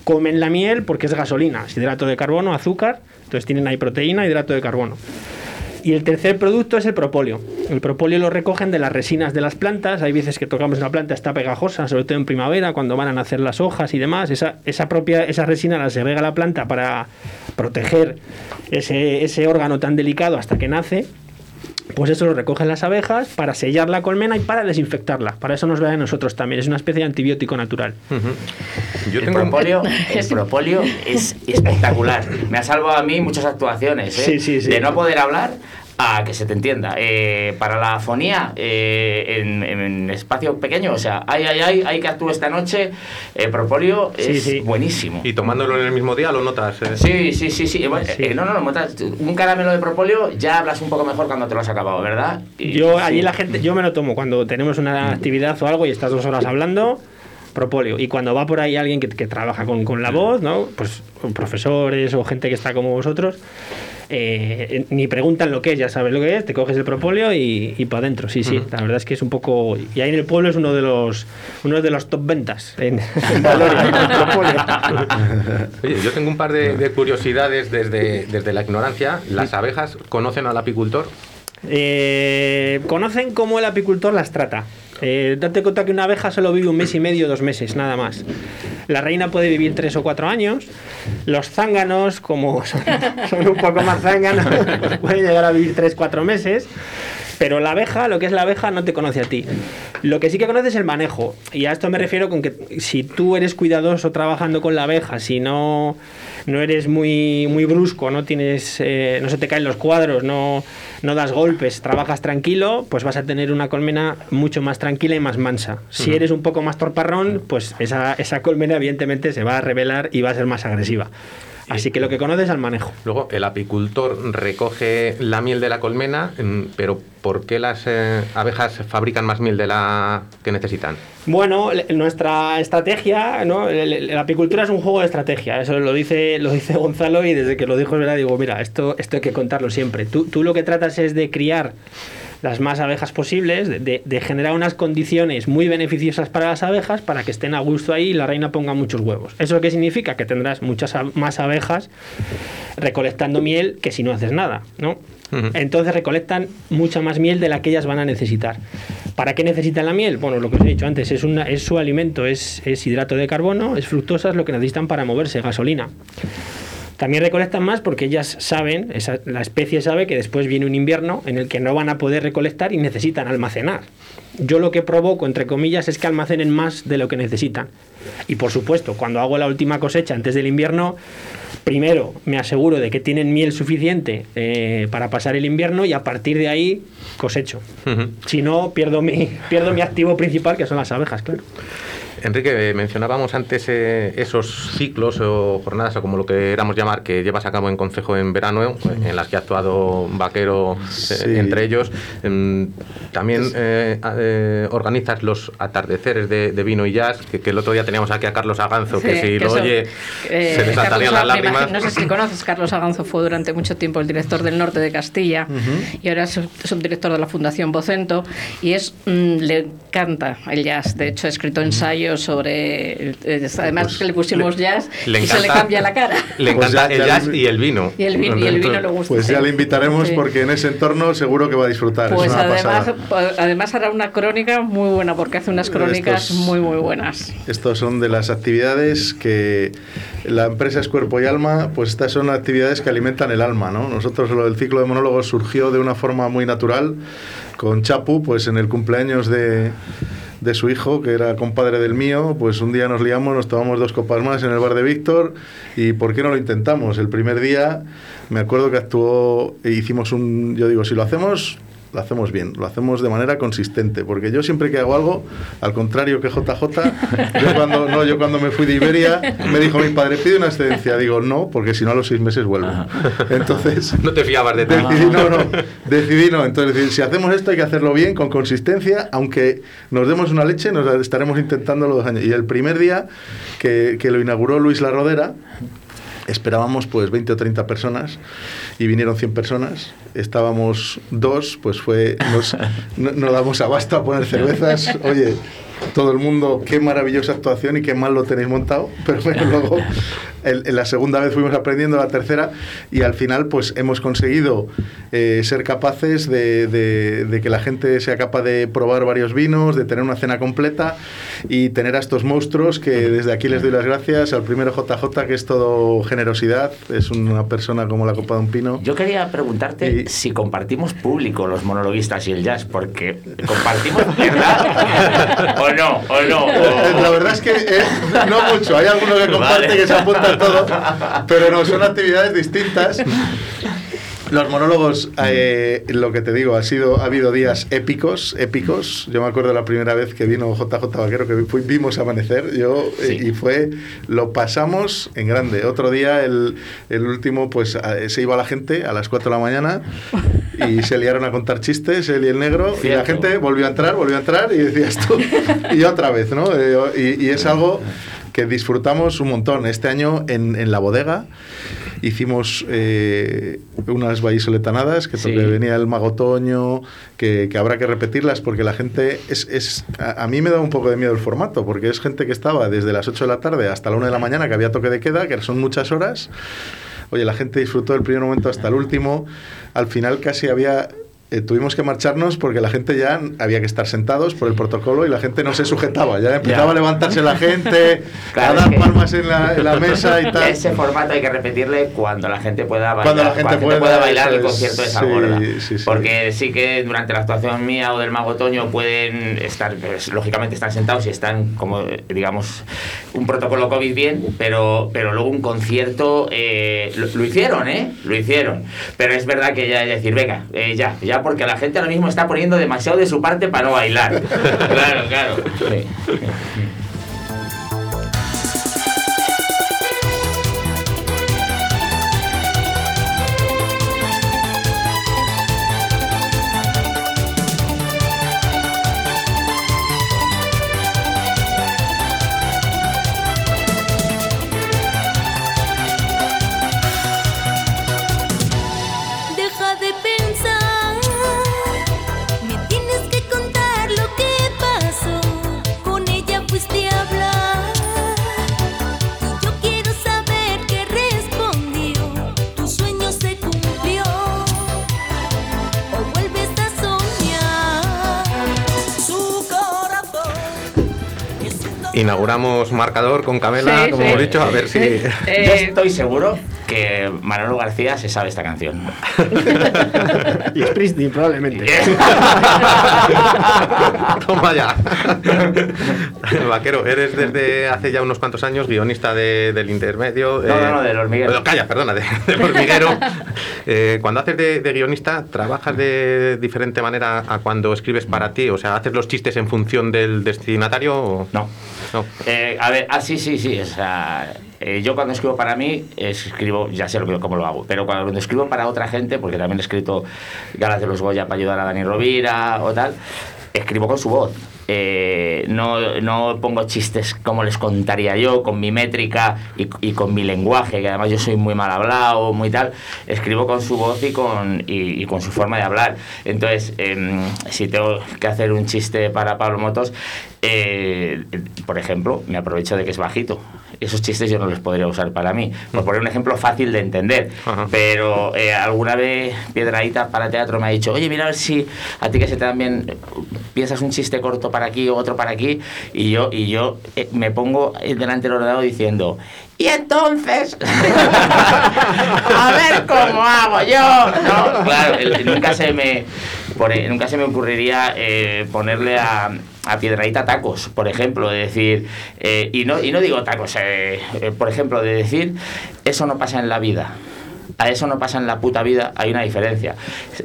Speaker 6: Comen la miel porque es gasolina, es hidrato de carbono, azúcar, entonces tienen ahí proteína, hidrato de carbono. Y el tercer producto es el propóleo. El propóleo lo recogen de las resinas de las plantas. Hay veces que tocamos una planta, está pegajosa, sobre todo en primavera, cuando van a nacer las hojas y demás. Esa, esa propia esa resina la segrega la planta para proteger ese, ese órgano tan delicado hasta que nace. Pues eso lo recogen las abejas para sellar la colmena y para desinfectarla. Para eso nos ve a nosotros también. Es una especie de antibiótico natural.
Speaker 3: Yo
Speaker 4: el
Speaker 3: tengo un-
Speaker 4: propóleo, el propóleo es espectacular. Me ha salvado a mí muchas actuaciones, ¿eh?
Speaker 6: Sí, sí, sí.
Speaker 4: De no poder hablar a que se te entienda. Eh, para la fonía, eh, en, en espacio pequeño, o sea, ay, ay, ay, hay que actúe esta noche, el propóleo
Speaker 6: Sí,
Speaker 4: es
Speaker 6: sí.
Speaker 4: buenísimo.
Speaker 3: Y tomándolo en el mismo día lo notas. eh?
Speaker 4: Sí, sí, sí, sí. Bueno, eh, no, no, no, montas- un caramelo de propóleo ya hablas un poco mejor cuando te lo has acabado, ¿verdad? Y-
Speaker 6: Yo allí
Speaker 4: sí.
Speaker 6: la gente, yo me lo tomo cuando tenemos una actividad o algo y estás dos horas hablando, propóleo. Y cuando va por ahí alguien que, que trabaja con, con la voz, ¿no? Pues profesores o gente que está como vosotros, eh, ni preguntan lo que es, ya sabes lo que es, te coges el propóleo y, y para adentro. Sí, sí, la verdad es que es un poco. Y ahí en el pueblo es uno de los uno de los top ventas en, en Valoria, el propóleo.
Speaker 3: Oye, yo tengo un par de, de curiosidades desde, desde la ignorancia. ¿Las abejas conocen al apicultor?
Speaker 6: Eh, conocen cómo el apicultor las trata. Eh, date cuenta que una abeja solo vive un mes y medio, dos meses, nada más. La reina puede vivir tres o cuatro años. Los zánganos, como son, un poco más zánganos, pueden llegar a vivir tres, cuatro meses. Pero la abeja, lo que es la abeja, no te conoce a ti. Lo que sí que conoce es el manejo. Y a esto me refiero con que si tú eres cuidadoso trabajando con la abeja, si no, no eres muy, muy brusco, no tienes, eh, no se te caen los cuadros, no, no das golpes, trabajas tranquilo, pues vas a tener una colmena mucho más tranquila y más mansa. Si eres un poco más torparrón, pues esa, esa colmena evidentemente se va a revelar y va a ser más agresiva. Así que lo que conoces es al manejo.
Speaker 3: Luego, el apicultor recoge la miel de la colmena, mm, pero ¿por qué las eh, abejas fabrican más miel de la que necesitan?
Speaker 6: Bueno, le- nuestra estrategia, ¿no? La apicultura es un juego de estrategia, eso lo dice, lo dice Gonzalo y desde que lo dijo es verdad, digo, mira, esto, esto hay que contarlo siempre. Tú, tú lo que tratas es de criar las más abejas posibles, de, de- de generar unas condiciones muy beneficiosas para las abejas para que estén a gusto ahí y la reina ponga muchos huevos. ¿Eso qué significa? Que tendrás muchas más abejas recolectando miel que si no haces nada, ¿no? Entonces recolectan mucha más miel de la que ellas van a necesitar. ¿Para qué necesitan la miel? Bueno, lo que os he dicho antes, es, una, es su alimento, es, es hidrato de carbono, es fructosa, es lo que necesitan para moverse, gasolina. También recolectan más porque ellas saben, esa- la especie sabe que después viene un invierno en el que no van a poder recolectar y necesitan almacenar. Yo lo que provoco, entre comillas, es que almacenen más de lo que necesitan. Y por supuesto, cuando hago la última cosecha antes del invierno, primero me aseguro de que tienen miel suficiente eh, para pasar el invierno y a partir de ahí cosecho. Si no, pierdo mi, pierdo mi activo principal, que son las abejas, claro.
Speaker 3: Enrique, mencionábamos antes eh, esos ciclos o jornadas, o como lo queramos llamar, que llevas a cabo en Concejo en verano, eh, en las que ha actuado Vaquero eh, entre ellos. Em, también eh, eh, organizas los atardeceres de, de vino y jazz, que, que el otro día teníamos aquí a Carlos Aganzo, que si
Speaker 2: que
Speaker 3: lo
Speaker 2: eso,
Speaker 3: oye
Speaker 2: eh,
Speaker 3: se le saltarían las lágrimas.
Speaker 2: no sé si conoces, Carlos Aganzo fue durante mucho tiempo el director del norte de Castilla y ahora es sub- subdirector de la Fundación Vocento y es mm, le encanta el jazz. De hecho, ha escrito ensayos sobre. eh, además, que le pusimos jazz
Speaker 3: le
Speaker 2: y se le
Speaker 3: encanta-
Speaker 2: cambia la cara.
Speaker 3: Le
Speaker 5: Pues
Speaker 3: encanta
Speaker 5: ya-
Speaker 3: el jazz
Speaker 5: le-
Speaker 3: y el vino.
Speaker 2: Y el, vin- y el vino le gusta.
Speaker 5: Pues ya le invitaremos
Speaker 2: Sí.
Speaker 5: porque en ese entorno seguro que va a disfrutar.
Speaker 2: Pues
Speaker 5: es una
Speaker 2: además,
Speaker 5: pasada.
Speaker 2: po- además hará una crónica muy buena, porque hace unas crónicas
Speaker 5: Estos-
Speaker 2: muy, muy buenas.
Speaker 5: Estos son de las actividades que la empresa es cuerpo y alma, pues estas son actividades que alimentan el alma, ¿no? Nosotros lo del ciclo de monólogos surgió de una forma muy natural con Chapu, pues en el cumpleaños de, de su hijo, que era compadre del mío, pues un día nos liamos, nos tomamos dos copas más en el bar de Víctor y ¿por qué no lo intentamos? El primer día me acuerdo que actuó, e hicimos un, yo digo, si lo hacemos lo hacemos bien, lo hacemos de manera consistente, porque yo siempre que hago algo, al contrario que JJ, yo cuando, no, yo cuando me fui de Iberia, me dijo mi padre, pide una excedencia, digo, no, porque si no a los seis meses vuelvo. Entonces,
Speaker 3: No te fiabas de ti.
Speaker 5: decidí, no, no, decidí no, entonces si hacemos esto hay que hacerlo bien, con consistencia, aunque nos demos una leche, nos estaremos intentándolo dos años. Y el primer día que, que lo inauguró Luis La Rodera, Esperábamos pues 20 o 30 personas y vinieron 100 personas. Estábamos dos, pues fue nos, no, no damos abasto a poner cervezas. Oye, todo el mundo, qué maravillosa actuación y qué mal lo tenéis montado, pero bueno, luego el- en la segunda vez fuimos aprendiendo, la tercera, y al final pues hemos conseguido eh, ser capaces de, de- de que la gente sea capaz de probar varios vinos, de tener una cena completa y tener a estos monstruos que desde aquí les doy las gracias al primero JJ, que es todo generosidad, es una persona como la copa de un pino.
Speaker 4: Yo quería preguntarte si compartimos público los monologuistas y el jazz, porque compartimos, ¿verdad? ¿O no? ¿O no? O-
Speaker 5: La verdad es que eh, no mucho. Hay alguno que comparte
Speaker 4: Vale.
Speaker 5: que se apunta todo, pero no, son actividades distintas. Los monólogos, eh, lo que te digo, ha sido, ha habido días épicos, épicos. Yo me acuerdo la primera vez que vino JJ Vaquero, que vimos amanecer, yo, eh, y fue, lo pasamos en grande. Otro día, el, el último, pues se iba la gente a las 4 de la mañana y se liaron a contar chistes, él y el negro, y la
Speaker 4: Cierto.
Speaker 5: gente volvió a entrar, volvió a entrar, y decías tú, y otra vez, ¿no? Eh, y, y es algo que disfrutamos un montón. Este año en, en la bodega hicimos eh, unas vallisoletanadas, que,
Speaker 4: Sí.
Speaker 5: que venía el mago Toño, que, que habrá que repetirlas porque la gente es... es a, a mí me da un poco de miedo el formato, porque es gente que estaba desde las 8 de la tarde hasta la 1 de la mañana, que había toque de queda, que son muchas horas. Oye, la gente disfrutó del primer momento hasta el último. Al final casi había... eh, tuvimos que marcharnos porque la gente ya había que estar sentados por el protocolo y la gente no se sujetaba. Ya empezaba
Speaker 4: Ya.
Speaker 5: a levantarse la gente,
Speaker 4: Claro,
Speaker 5: a
Speaker 4: es
Speaker 5: dar
Speaker 4: que-
Speaker 5: palmas en la, en la mesa y tal.
Speaker 4: Ese formato hay que repetirle cuando la gente pueda bailar.
Speaker 5: Cuando la gente pueda,
Speaker 4: bailar el concierto de esa
Speaker 5: sí,
Speaker 4: gorda.
Speaker 5: sí, sí.
Speaker 4: Porque sí que durante la actuación mía o del Mago Toño pueden estar, pues, lógicamente están sentados y están como, digamos, un protocolo COVID bien, pero, pero luego un concierto eh, lo, lo hicieron, ¿eh? Lo hicieron. Pero es verdad que ya es decir, venga, eh, ya, ya, porque la gente ahora mismo está poniendo demasiado de su parte para no bailar. claro, claro. Sí.
Speaker 3: Inauguramos marcador con Camela,
Speaker 4: Sí,
Speaker 3: como
Speaker 4: sí.
Speaker 3: hemos dicho, a ver si...
Speaker 4: Yo estoy seguro que Manolo García se sabe esta canción.
Speaker 6: Y Springsteen, probablemente.
Speaker 3: Toma ya. Vaquero, eres desde hace ya unos cuantos años guionista de- del intermedio.
Speaker 4: No, no, no, del hormiguero.
Speaker 3: eh, Calla, perdona, de- del hormiguero. Eh, cuando haces de, de guionista, ¿trabajas de diferente manera a cuando escribes para ti? O sea, ¿haces los chistes en función del destinatario? O...
Speaker 4: No.
Speaker 3: No.
Speaker 4: Eh, a ver, ah, sí, sí, sí. O sea, eh, yo cuando escribo para mí, escribo, ya sé lo que, cómo lo hago, pero cuando escribo para otra gente, porque también he escrito Galas de los Goya para ayudar a Dani Rovira o tal, escribo con su voz. Eh, no, no pongo chistes como les contaría yo, con mi métrica y, con mi lenguaje, que además yo soy muy mal hablado, muy tal. Escribo con su voz y con, y con su forma de hablar. Entonces, em, si tengo que hacer un chiste para Pablo Motos, eh, por ejemplo, me aprovecho de que es bajito. Esos chistes yo no los podría usar para mí. Por poner un ejemplo fácil de entender. Pero eh, alguna vez Piedradita para teatro me ha dicho, oye, mira a ver si a ti que se te dan bien, piensas un chiste corto para aquí o otro para aquí. Y yo, y yo eh, me pongo delante del ordenador diciendo, y entonces, a ver cómo hago yo. No, claro, nunca se me, por- nunca se me ocurriría eh, ponerle a, a Piedradita tacos, por ejemplo, de decir, eh, y, no, y no digo tacos, eh, eh, por ejemplo, de decir, eso no pasa en la vida. A eso no pasa en la puta vida, hay una diferencia.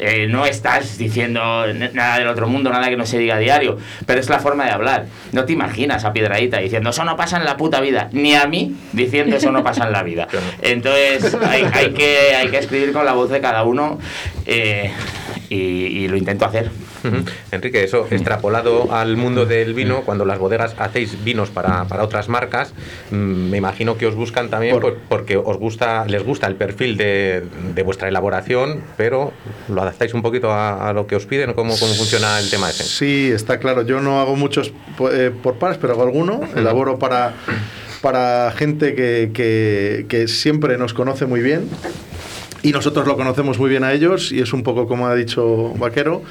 Speaker 4: Eh, no estás diciendo nada del otro mundo, nada que no se diga a diario, pero es la forma de hablar. No te imaginas a Piedradita diciendo eso no pasa en la puta vida, ni a mí diciendo eso no pasa en la vida. Entonces hay, hay que, hay que escribir con la voz de cada uno. eh, y, y lo intento hacer.
Speaker 3: Enrique, eso extrapolado al mundo del vino, cuando las bodegas hacéis vinos para, para otras marcas, mm, me imagino que os buscan también
Speaker 5: Por-
Speaker 3: por- porque os gusta, les gusta el perfil de, de vuestra elaboración, pero lo adaptáis un poquito a, a lo que os piden, ¿cómo, cómo funciona el tema ese?
Speaker 5: Sí, está claro. Yo no hago muchos eh, por pares, pero hago alguno. Elaboro para, para gente que, que- que siempre nos conoce muy bien. Y nosotros lo conocemos muy bien a ellos y es un poco como ha dicho Vaquero.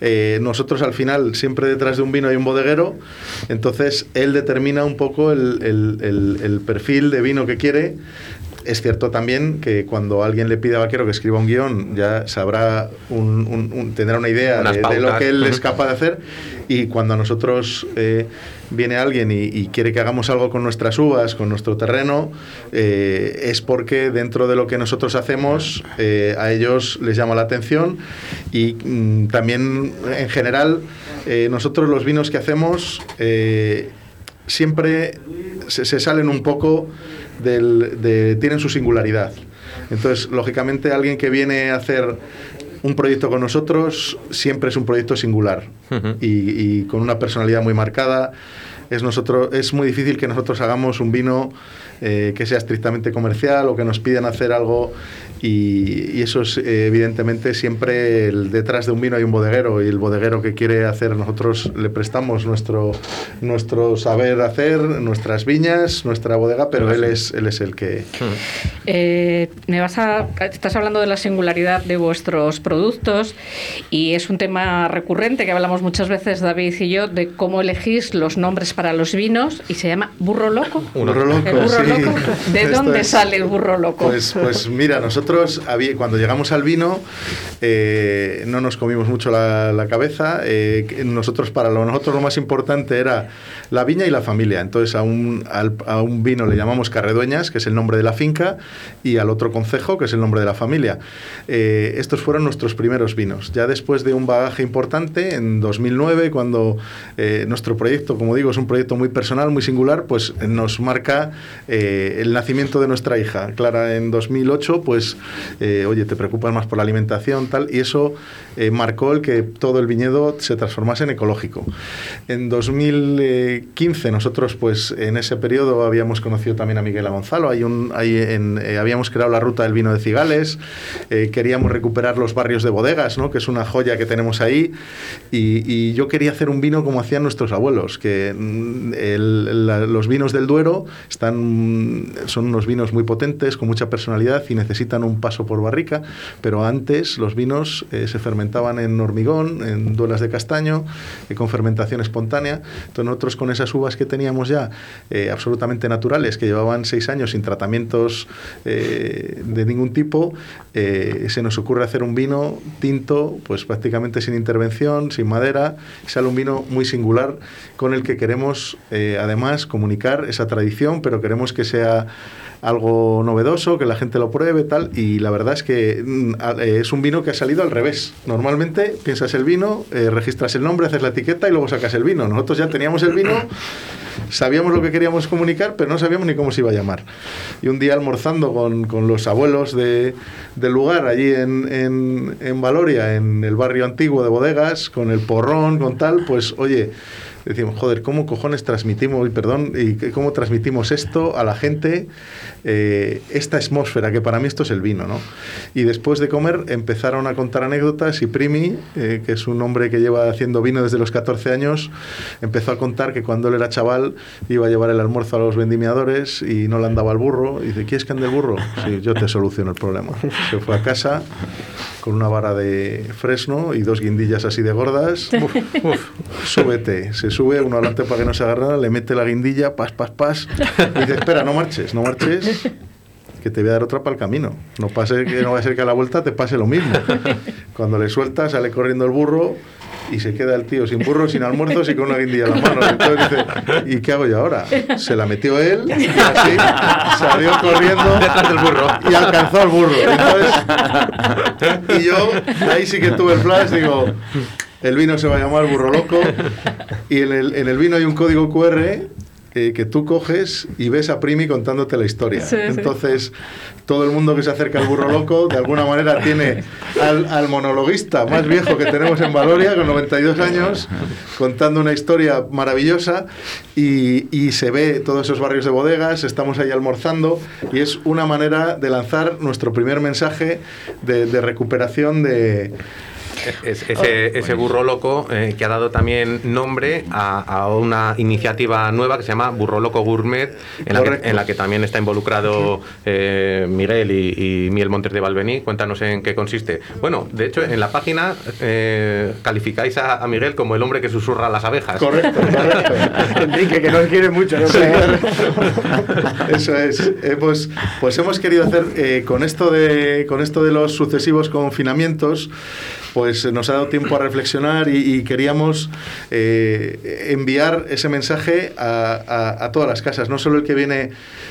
Speaker 5: eh, nosotros al final siempre detrás de un vino hay un bodeguero, entonces él determina un poco el, el- el- el perfil de vino que quiere. Es cierto también que cuando alguien le pide a Vaquero que escriba un guion, ya sabrá, un- un- un- tendrá una idea de, de lo que él es capaz de hacer. Y cuando a nosotros eh, viene alguien y, y quiere que hagamos algo con nuestras uvas, con nuestro terreno, eh, es porque dentro de lo que nosotros hacemos eh, a ellos les llama la atención y mm, también en general nosotros los vinos que hacemos siempre se, se salen un poco del, de, tienen su singularidad. Entonces, lógicamente, alguien que viene a hacer un proyecto con nosotros siempre es un proyecto singular y con una personalidad muy marcada. Es, nosotros, es muy difícil que nosotros hagamos un vino eh, que sea estrictamente comercial o que nos pidan hacer algo y, y eso es eh, evidentemente siempre el- detrás de un vino hay un bodeguero y el bodeguero que quiere hacer nosotros le prestamos nuestro nuestro saber hacer nuestras viñas nuestra bodega pero él es él es el que
Speaker 2: Eh, me vas a, estás hablando de la singularidad de vuestros productos y es un tema recurrente que hablamos muchas veces David y yo de cómo elegís los nombres para los vinos y se llama burro loco.
Speaker 5: Burro loco,
Speaker 2: ¿El burro
Speaker 5: sí.
Speaker 2: loco? ¿De
Speaker 5: Esto
Speaker 2: dónde
Speaker 5: es-
Speaker 2: sale el burro loco?
Speaker 5: Pues, pues mira, nosotros había- cuando llegamos al vino eh, no nos comimos mucho la, la cabeza. eh, nosotros para lo, nosotros lo más importante era la viña y la familia. Entonces a un, al- a un vino le llamamos Carredueñas, que es el nombre de la finca, y al otro concejo, que es el nombre de la familia. Eh, estos fueron nuestros primeros vinos. Ya después de un bagaje importante, en 2009, cuando eh, nuestro proyecto, como digo, es un proyecto muy personal, muy singular, pues nos marca eh, el nacimiento de nuestra hija. Clara, en 2008, pues, eh, oye, te preocupas más por la alimentación, tal, y eso eh, marcó el que todo el viñedo se transformase en ecológico. En 2015, nosotros, pues, en ese periodo habíamos conocido también a Miguel Gonzalo, hay un, hay en, eh, habíamos creado la ruta del vino de Cigales, eh, queríamos recuperar los barrios de bodegas, ¿no? que es una joya que tenemos ahí, y, y yo quería hacer un vino como hacían nuestros abuelos, que mm, el- la- los vinos del Duero están, son unos vinos muy potentes, con mucha personalidad y necesitan un paso por barrica, pero antes los vinos eh, se fermentaban en hormigón, en duelas de castaño, eh, con fermentación espontánea. Entonces nosotros con esas uvas que teníamos ya eh, absolutamente naturales, que llevaban seis años sin tratamientos eh, de ningún tipo, se nos ocurre hacer un vino tinto, pues prácticamente sin intervención, sin madera, sale un vino muy singular con el que queremos además comunicar esa tradición, pero queremos que sea algo novedoso, que la gente lo pruebe, tal, y la verdad es que mm, eh, es un vino que ha salido al revés. Normalmente piensas el vino, eh, registras el nombre, haces la etiqueta y luego sacas el vino. Nosotros ya teníamos el vino, sabíamos lo que queríamos comunicar, pero no sabíamos ni cómo se iba a llamar. Y un día almorzando con, con los abuelos de, del lugar, allí en, en, en Valoria, en el barrio antiguo de bodegas, con el porrón, con tal, pues oye, decimos, joder, ¿cómo cojones transmitimos, perdón, y cómo transmitimos esto a la gente, eh, esta atmósfera, que para mí esto es el vino, ¿no? Y después de comer empezaron a contar anécdotas y Primi, eh, que es un hombre que lleva haciendo vino desde los 14 años, empezó a contar que cuando él era chaval iba a llevar el almuerzo a los vendimiadores y no le andaba el burro. Y dice, ¿quieres que ande el burro? Sí, yo te soluciono el problema. Se fue a casa con una vara de fresno y dos guindillas así de gordas. Uf, uf, súbete. Se sube uno adelante para que no se agarre nada, le mete la guindilla, pas, pas, pas. Y dice, espera, no marches, no marches, que te voy a dar otra para el camino. No, pase, que no va a ser que a la vuelta te pase lo mismo. Cuando le suelta, sale corriendo el burro y se queda el tío sin burro, sin almuerzos y con una guindilla en la mano. Entonces dice, ¿y qué hago yo ahora? Se la metió él y así salió corriendo
Speaker 3: Detrás del burro.
Speaker 5: y alcanzó al burro. Entonces, y yo ahí sí que tuve el flash, digo, el vino se va a llamar burro loco y en el, en el vino hay un código QR. Eh, que tú coges y ves a Primi contándote la historia.
Speaker 2: Sí, sí.
Speaker 5: Entonces, todo el mundo que se acerca al burro loco, de alguna manera tiene al, al monologuista más viejo que tenemos en Valoria, con 92 años, contando una historia maravillosa y, y se ve todos esos barrios de bodegas, estamos ahí almorzando y es una manera de lanzar nuestro primer mensaje de, de recuperación de...
Speaker 3: Es- ese, ese burro loco eh, que ha dado también nombre a, a una iniciativa nueva que se llama Burro Loco Gourmet, en la, que,
Speaker 5: Correcto.
Speaker 3: en la que también está involucrado eh, Miguel y, y Miel Montes de Valvení. Cuéntanos en qué consiste. Bueno, de hecho, en la página eh, calificáis a, a Miguel como el hombre que susurra a las abejas.
Speaker 5: Correcto, correcto.
Speaker 6: Enrique, que nos quiere mucho, ¿no?
Speaker 5: Sí, Eso es. Hemos, pues hemos querido hacer con esto de con esto de los sucesivos confinamientos, pues eh, nos ha dado tiempo a reflexionar y, queríamos eh, enviar ese mensaje a, todas las casas, no solo el que viene.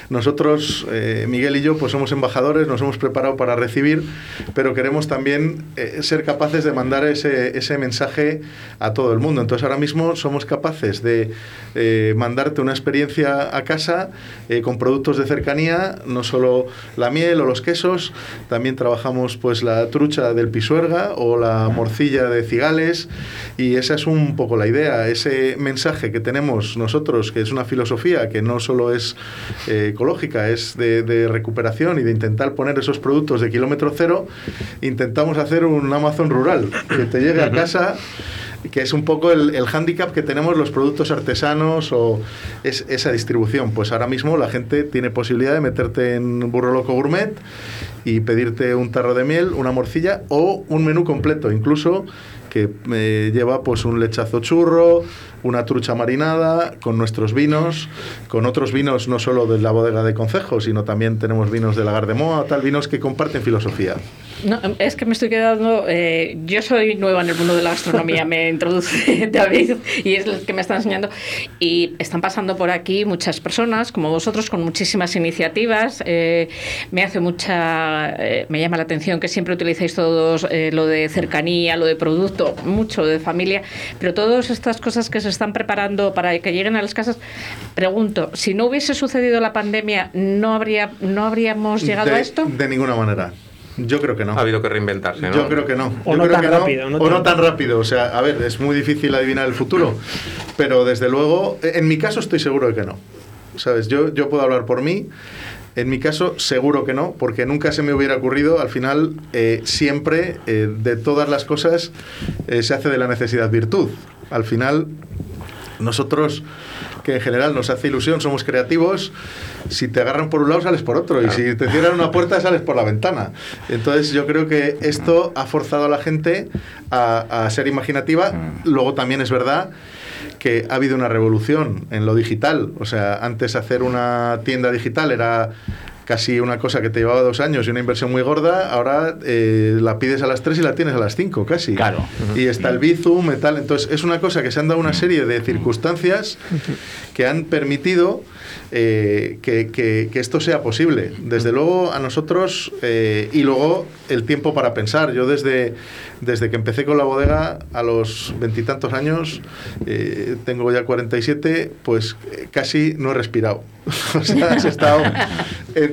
Speaker 5: Nosotros, eh, Miguel y yo, pues somos embajadores, nos hemos preparado para recibir, pero queremos también ser capaces de mandar ese, ese mensaje a todo el mundo. Entonces ahora mismo somos capaces de mandarte una experiencia a casa con productos de cercanía, no solo la miel o los quesos, también trabajamos pues la trucha del pisuerga o la morcilla de cigales y esa es un poco la idea, ese mensaje que tenemos nosotros, que es una filosofía que no solo es eh, ecológica, es de, de recuperación y de intentar poner esos productos de kilómetro cero, intentamos hacer un Amazon rural, que te llegue a casa que es un poco el, el hándicap que tenemos los productos artesanos o es, esa distribución. Pues ahora mismo la gente tiene posibilidad de meterte en Burro Loco Gourmet y pedirte un tarro de miel, una morcilla o un menú completo, incluso que eh, lleva pues un lechazo churro, una trucha marinada, con nuestros vinos, con otros vinos no solo de la bodega de Concejo, sino también tenemos vinos de Lagar de Moa, tal, vinos que comparten filosofía.
Speaker 2: No, es que me estoy quedando. eh, yo soy nueva en el mundo de la gastronomía, me introduce David y es el que me está enseñando. Y están pasando por aquí muchas personas, como vosotros, con muchísimas iniciativas. eh, me hace mucha. eh, me llama la atención que siempre utilizáis todos eh, lo de cercanía, lo de producto, mucho de familia, pero todas estas cosas que se están preparando para que lleguen a las casas. Pregunto, si no hubiese sucedido la pandemia, ¿no, habría, no habríamos llegado
Speaker 5: de,
Speaker 2: a esto?
Speaker 5: De ninguna manera. Yo creo que no.
Speaker 3: Ha habido que reinventarse, ¿no?
Speaker 5: Yo creo que no.
Speaker 6: O
Speaker 5: Yo
Speaker 6: no
Speaker 5: creo
Speaker 6: tan
Speaker 5: que
Speaker 6: rápido, no
Speaker 5: o no
Speaker 6: tan-
Speaker 5: tan rápido. O sea, a ver, es muy difícil adivinar el futuro. Pero desde luego, en mi caso estoy seguro de que no. ¿Sabes? Yo, yo puedo hablar por mí. En mi caso, seguro que no, porque nunca se me hubiera ocurrido. Al final, eh, siempre, eh, de todas las cosas, eh, se hace de la necesidad virtud. Al final, nosotros, que en general nos hace ilusión, somos creativos, si te agarran por un lado sales por otro y si te cierran una puerta sales por la ventana. Entonces yo creo que esto ha forzado a la gente a, a ser imaginativa. Luego también es verdad que ha habido una revolución en lo digital. O sea, antes hacer una tienda digital era casi una cosa que te llevaba dos años y una inversión muy gorda, ahora eh, la pides a las tres y la tienes a las cinco casi.
Speaker 4: Claro.
Speaker 5: Y está el Bizum y tal. Entonces es una cosa que se han dado una serie de circunstancias que han permitido eh, que, que- que esto sea posible. Desde luego a nosotros eh, y luego el tiempo para pensar. Yo desde, desde que empecé con la bodega a los veintitantos años, tengo ya 47, pues casi no he respirado. o sea, has estado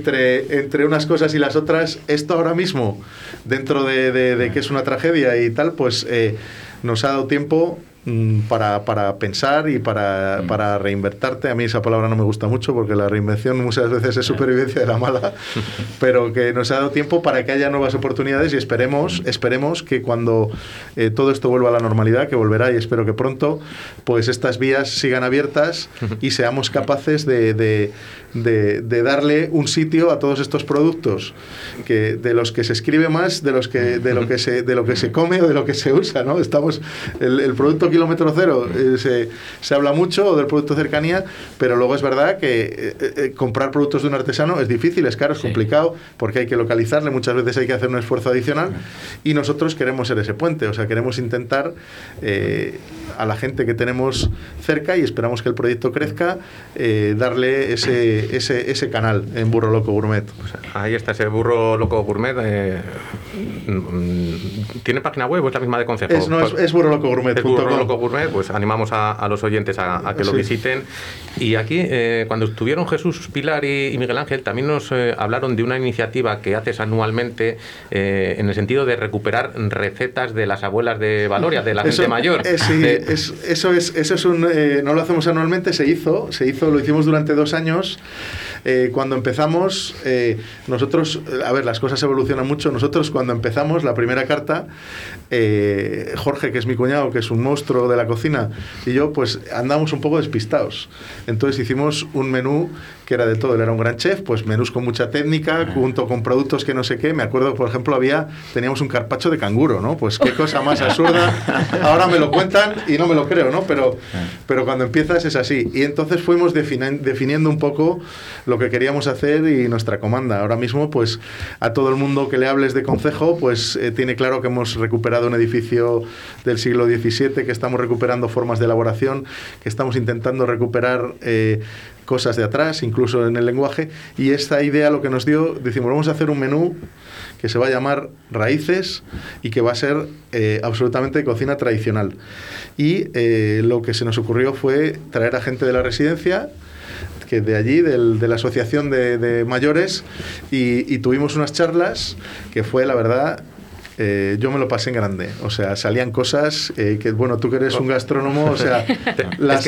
Speaker 5: entre, entre unas cosas y las otras. Esto ahora mismo, dentro de, de- de que es una tragedia y tal, pues eh, nos ha dado tiempo mm, para, para pensar y para, para reinvertarte. A mí esa palabra no me gusta mucho porque la reinvención muchas veces es supervivencia de la mala, pero que nos ha dado tiempo para que haya nuevas oportunidades y esperemos, esperemos que cuando eh, todo esto vuelva a la normalidad, que volverá y espero que pronto, pues estas vías sigan abiertas y seamos capaces de, de- de- de darle un sitio a todos estos productos que de los que se escribe más de los que de lo que se de lo que se come o de lo que se usa no estamos el, el producto kilómetro cero eh, se, se habla mucho o del producto cercanía pero luego es verdad que eh, eh, comprar productos de un artesano es difícil es caro es complicado porque hay que localizarle muchas veces hay que hacer un esfuerzo adicional y nosotros queremos ser ese puente o sea queremos intentar a la gente que tenemos cerca y esperamos que el proyecto crezca darle ese, ese, ese canal en Burro Loco Gourmet.
Speaker 3: Ahí está ese burro loco gourmet. eh, mm, ¿Tiene página web o es la misma de Concejo?
Speaker 5: Es, no, es, es burrolocogourmet.com.
Speaker 3: Es burro Loco Gourmet, pues animamos a, a los oyentes a, a que lo visiten. Y aquí, eh, cuando estuvieron Jesús Pilar y, y Miguel Ángel, también nos eh, hablaron de una iniciativa que haces anualmente en el sentido de recuperar recetas de las abuelas de Valoria, de la gente
Speaker 5: Eso-
Speaker 3: mayor.
Speaker 5: eh, sí,
Speaker 3: De-
Speaker 5: es- eso es, eso es un, no lo hacemos anualmente, se hizo, se hizo, lo hicimos durante dos años. Eh, cuando empezamos, eh, nosotros, eh, a ver, las cosas evolucionan mucho. Nosotros cuando empezamos la primera carta, Jorge, que es mi cuñado, que es un monstruo de la cocina, y yo, pues andamos un poco despistados. Entonces hicimos un menú que era de todo. Él era un gran chef, pues menús con mucha técnica, junto con productos que no sé qué. Me acuerdo, por ejemplo, había, teníamos un carpacho de canguro, ¿no? Pues qué cosa más absurda. Ahora me lo cuentan y no me lo creo, ¿no? Pero, pero cuando empiezas es así. Y entonces fuimos defini- definiendo un poco lo que queríamos hacer y nuestra comanda. Ahora mismo, pues a todo el mundo que le hables de concejo, pues eh, tiene claro que hemos recuperado un edificio del siglo XVII, que estamos recuperando formas de elaboración, que estamos intentando recuperar eh, cosas de atrás, incluso en el lenguaje. Y esta idea lo que nos dio, decimos, vamos a hacer un menú que se va a llamar Raíces y que va a ser eh, absolutamente cocina tradicional. Y eh, lo que se nos ocurrió fue traer a gente de la residencia, que de allí, del- de la asociación de, de mayores, y, y tuvimos unas charlas que fue, la verdad, eh, yo me lo pasé en grande. O sea, salían cosas eh, que, bueno, tú que eres un gastrónomo, o sea, la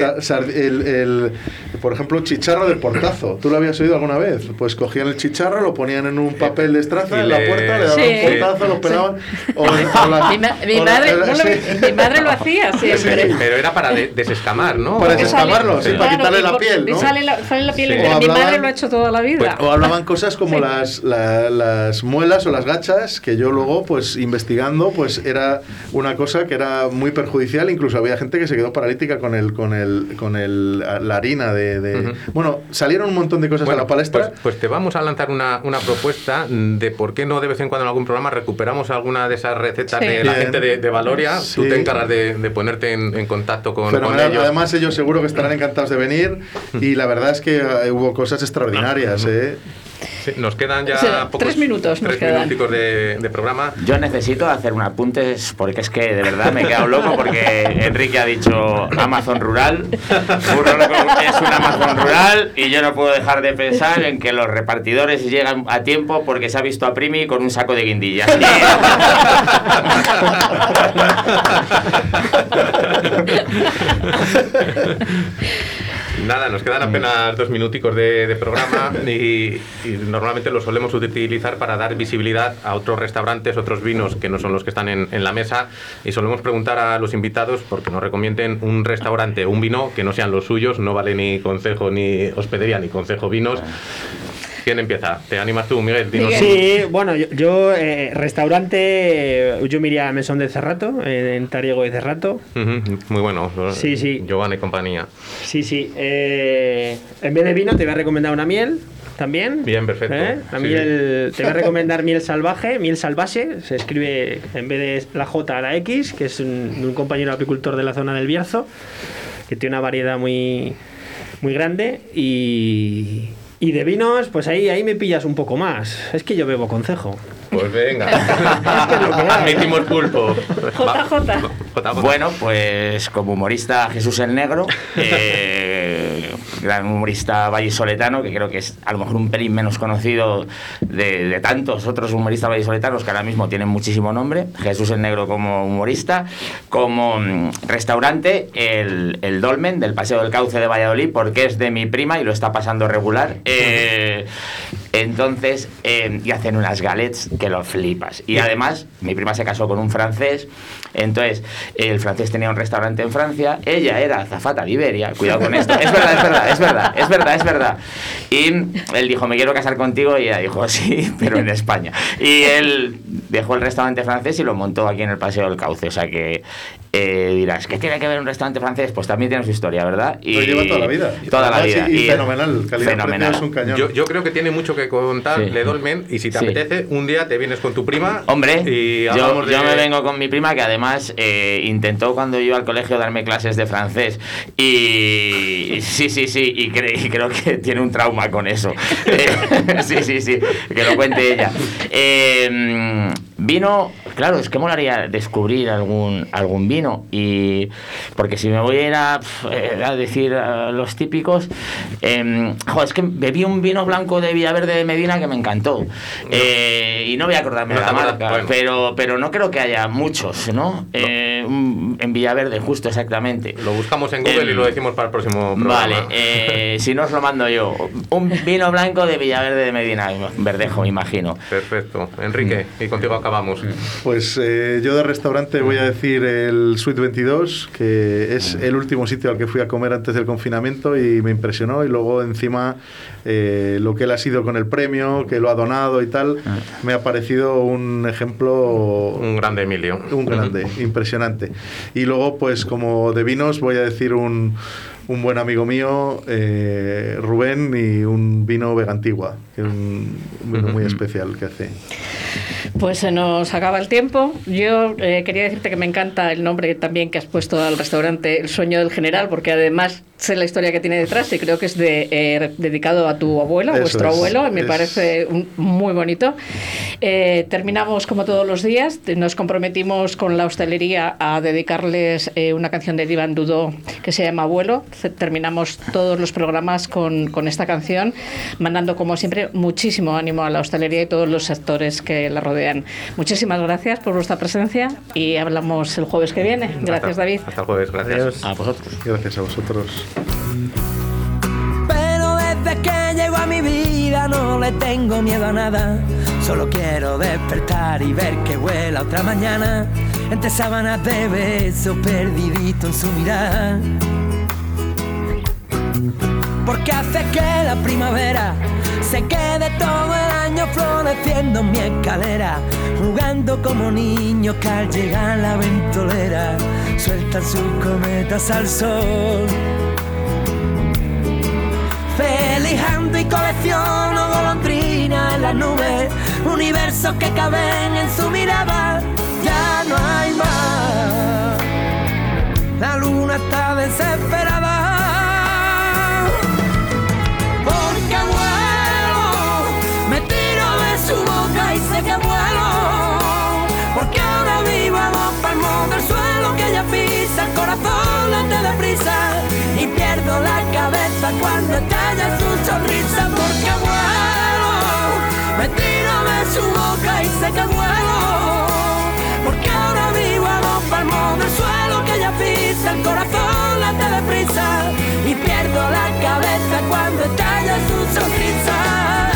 Speaker 5: el, el- por ejemplo, chicharro del portazo. ¿Tú lo habías oído alguna vez? Pues cogían el chicharro, lo ponían en un papel de estraza
Speaker 3: Y
Speaker 5: en la puerta, le daban
Speaker 2: Sí.
Speaker 5: un portazo, lo pelaban. O, o la-
Speaker 2: Mi, ma- mi madre,
Speaker 5: la-
Speaker 2: lo-
Speaker 5: sí.
Speaker 2: mi madre lo hacía siempre.
Speaker 3: Pero era para de- desescamar, ¿no?
Speaker 5: Para desescamarlo, sí, para quitarle la piel,
Speaker 2: y
Speaker 5: ¿no?
Speaker 2: sale la, sale la piel Mi madre lo ha hecho toda la vida.
Speaker 5: O hablaban cosas como
Speaker 2: Sí.
Speaker 5: las, la- las muelas o las gachas, que yo luego, pues investigando, pues era una cosa que era muy perjudicial. Incluso había gente que se quedó paralítica con el, con el, con el, la harina de. Bueno, salieron un montón de cosas
Speaker 3: Bueno,
Speaker 5: a la palestra.
Speaker 3: Pues, pues te vamos a lanzar una, una propuesta de por qué no de vez en cuando en algún programa recuperamos alguna de esas recetas
Speaker 2: Sí.
Speaker 3: de la
Speaker 5: Bien.
Speaker 3: gente de, de Valoria. Tú
Speaker 5: Sí.
Speaker 3: te encargas de, de ponerte en, en contacto con, con
Speaker 5: Fenomenal.
Speaker 3: ellos.
Speaker 5: Además, ellos seguro que estarán encantados de venir. Y la verdad es que eh, hubo cosas extraordinarias. ¿eh?
Speaker 3: Sí, nos quedan ya
Speaker 2: O sea,
Speaker 3: pocos
Speaker 2: tres minutos nos
Speaker 3: tres minuticos de, de programa.
Speaker 4: Yo necesito hacer un apunte porque es que de verdad me he quedado loco porque Enrique ha dicho Amazon rural, es un Amazon rural y yo no puedo dejar de pensar en que los repartidores llegan a tiempo porque se ha visto a Primi con un saco de guindillas.
Speaker 3: Nada, nos quedan apenas dos minuticos de, de programa y, y normalmente lo solemos utilizar para dar visibilidad a otros restaurantes, otros vinos que no son los que están en, en la mesa y solemos preguntar a los invitados porque nos recomienden un restaurante un vino que no sean los suyos, no vale ni consejo ni hospedería ni consejo vinos. ¿Quién empieza? ¿Te animas tú, Miguel? Dinos.
Speaker 6: Sí, bueno, yo, yo, eh, restaurante, yo me iría a Mesón de Cerrato, eh, en Tariego de Cerrato.
Speaker 3: Muy bueno.
Speaker 6: Sí, sí.
Speaker 3: Giovanni y compañía.
Speaker 6: Sí, sí. eh, en vez de vino te voy a recomendar una miel también.
Speaker 3: Bien, perfecto.
Speaker 6: ¿Eh? La
Speaker 3: Sí,
Speaker 6: miel, te voy a recomendar miel salvaje, miel salvaje, se escribe en vez de la J a la X, que es un, de un compañero apicultor de la zona del Bierzo, que tiene una variedad muy, muy grande y... Y de vinos, pues ahí, ahí me pillas un poco más. Es que yo bebo concejo.
Speaker 3: Pues venga. Admitimos pulpo.
Speaker 2: JJ.
Speaker 3: JJ.
Speaker 4: Bueno, pues como humorista Jesús el Negro, eh, gran humorista vallisoletano, que creo que es a lo mejor un pelín menos conocido de, tantos otros humoristas vallisoletanos que ahora mismo tienen muchísimo nombre. Jesús el Negro como humorista, como mm, restaurante, el, el Dolmen del Paseo del Cauce de Valladolid, porque es de mi prima y lo está pasando regular. Eh, entonces, eh, y hacen unas galets que lo flipas. Y además, mi prima se casó con un francés, entonces el francés tenía un restaurante en Francia, ella era azafata de Iberia, cuidado con esto, es verdad, es verdad, es verdad, es verdad, es verdad. Y él dijo, me quiero casar contigo, y ella dijo, sí, pero en España. Y él dejó el restaurante francés y lo montó aquí en el Paseo del Cauce, o sea que eh, dirás, ¿qué tiene que ver un restaurante francés? Pues también tiene su historia, ¿verdad? Y
Speaker 5: Lo lleva toda la vida.
Speaker 4: Toda la vida.
Speaker 5: Y, y fenomenal. Calidad
Speaker 4: fenomenal.
Speaker 5: es un cañón.
Speaker 3: Yo, yo creo que tiene mucho que contar
Speaker 4: Sí.
Speaker 3: Le Dolmen y si te
Speaker 4: Sí.
Speaker 3: apetece, un día te vienes con tu prima.
Speaker 4: Hombre,
Speaker 3: y
Speaker 4: yo,
Speaker 3: de...
Speaker 4: yo me vengo con mi prima que además eh, intentó cuando yo iba al colegio darme clases de francés y sí, sí, sí, y, cre- y creo que tiene un trauma con eso. Eh, sí, sí, sí, que lo cuente ella. Eh, vino claro, es que molaría descubrir algún, algún vino. Y porque si me voy a ir a, eh, a decir eh, los típicos, em, jo, es que bebí un vino blanco de Villaverde de Medina que me encantó. Eh, y no voy a acordarme
Speaker 3: No
Speaker 4: de la marca,
Speaker 3: bueno.
Speaker 4: pero, pero no creo que haya muchos, ¿no? Eh, en Villaverde, justo, exactamente.
Speaker 3: Lo buscamos en Google
Speaker 4: Em,
Speaker 3: y lo decimos para el próximo programa.
Speaker 4: Vale, eh, si no os lo mando yo. Un vino blanco de Villaverde de Medina, verdejo, imagino.
Speaker 3: Perfecto. Enrique, y contigo acabamos.
Speaker 5: Pues eh, yo de restaurante voy a decir el Suite 22, que es el último sitio al que fui a comer antes del confinamiento y me impresionó. Y luego encima eh, lo que él ha sido con el premio, que lo ha donado y tal, me ha parecido un ejemplo...
Speaker 3: Un grande Emilio.
Speaker 5: Un grande, impresionante. Y luego, pues como de vinos, voy a decir un, un buen amigo mío, eh, Rubén, y un vino Vegantigua, que es un, vino muy especial que hace.
Speaker 2: Pues se nos acaba el tiempo. Yo eh, quería decirte que me encanta el nombre también que has puesto al restaurante El Sueño del General, porque además sé la historia que tiene detrás y creo que es de, eh, dedicado a tu abuelo,
Speaker 5: Eso
Speaker 2: vuestro
Speaker 5: es,
Speaker 2: abuelo, y me
Speaker 5: es-
Speaker 2: parece un- muy bonito. Eh, terminamos como todos los días, nos comprometimos con la hostelería a dedicarles eh, una canción de Divan Dudó que se llama Abuelo. Terminamos todos los programas con, con esta canción, mandando como siempre muchísimo ánimo a la hostelería y todos los sectores que la rodean. Muchísimas gracias por vuestra presencia y hablamos el jueves que viene. Gracias
Speaker 3: Hasta-
Speaker 2: David.
Speaker 3: Hasta el jueves, gracias.
Speaker 4: A vosotros.
Speaker 5: Gracias a vosotros.
Speaker 8: Pero desde que llegó a mi vida no le tengo miedo a nada. Solo quiero despertar y ver que vuela otra mañana. Entre sábanas de besos perdidito en su mirada. Porque hace que la primavera se quede todo el año floreciendo en mi escalera. Jugando como niños que al llegar la ventolera sueltan sus cometas al sol. Felijando y colecciono golondrinas en las nubes, universos que caben en su mirada, ya no hay más. La luna está desesperada. Y pierdo la cabeza cuando estalla su sonrisa. Porque vuelo, me tiro de su boca y sé que vuelo. Porque ahora vivo a dos palmos del suelo que ella pisa, el corazón late deprisa y pierdo la cabeza cuando estalla su sonrisa.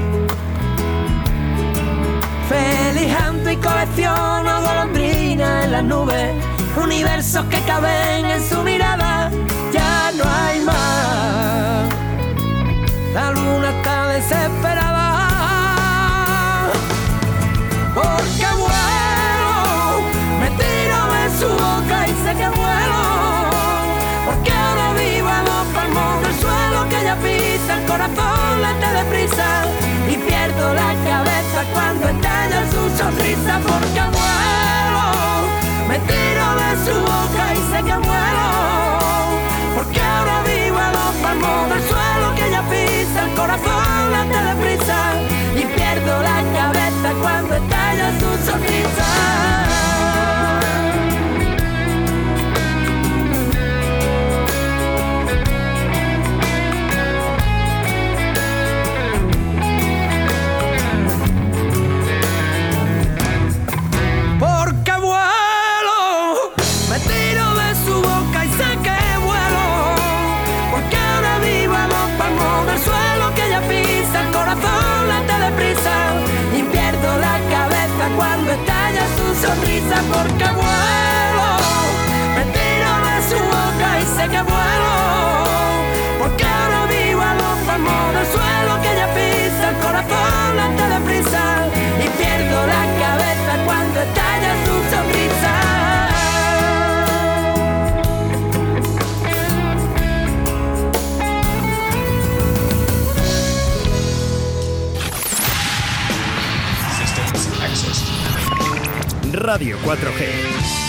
Speaker 8: Felijando y colecciono golondrinas en las nubes, universos que caben en su mirada, ya no hay más. La luna está desesperada. prisa porque muero. Me tiro de su boca y sé que muero. Porque ahora vivo a los palmos del suelo que ella pisa. El corazón antes de prisa. Y pierdo la cabeza cuando estalla su sonrisa.
Speaker 1: Radio 4G.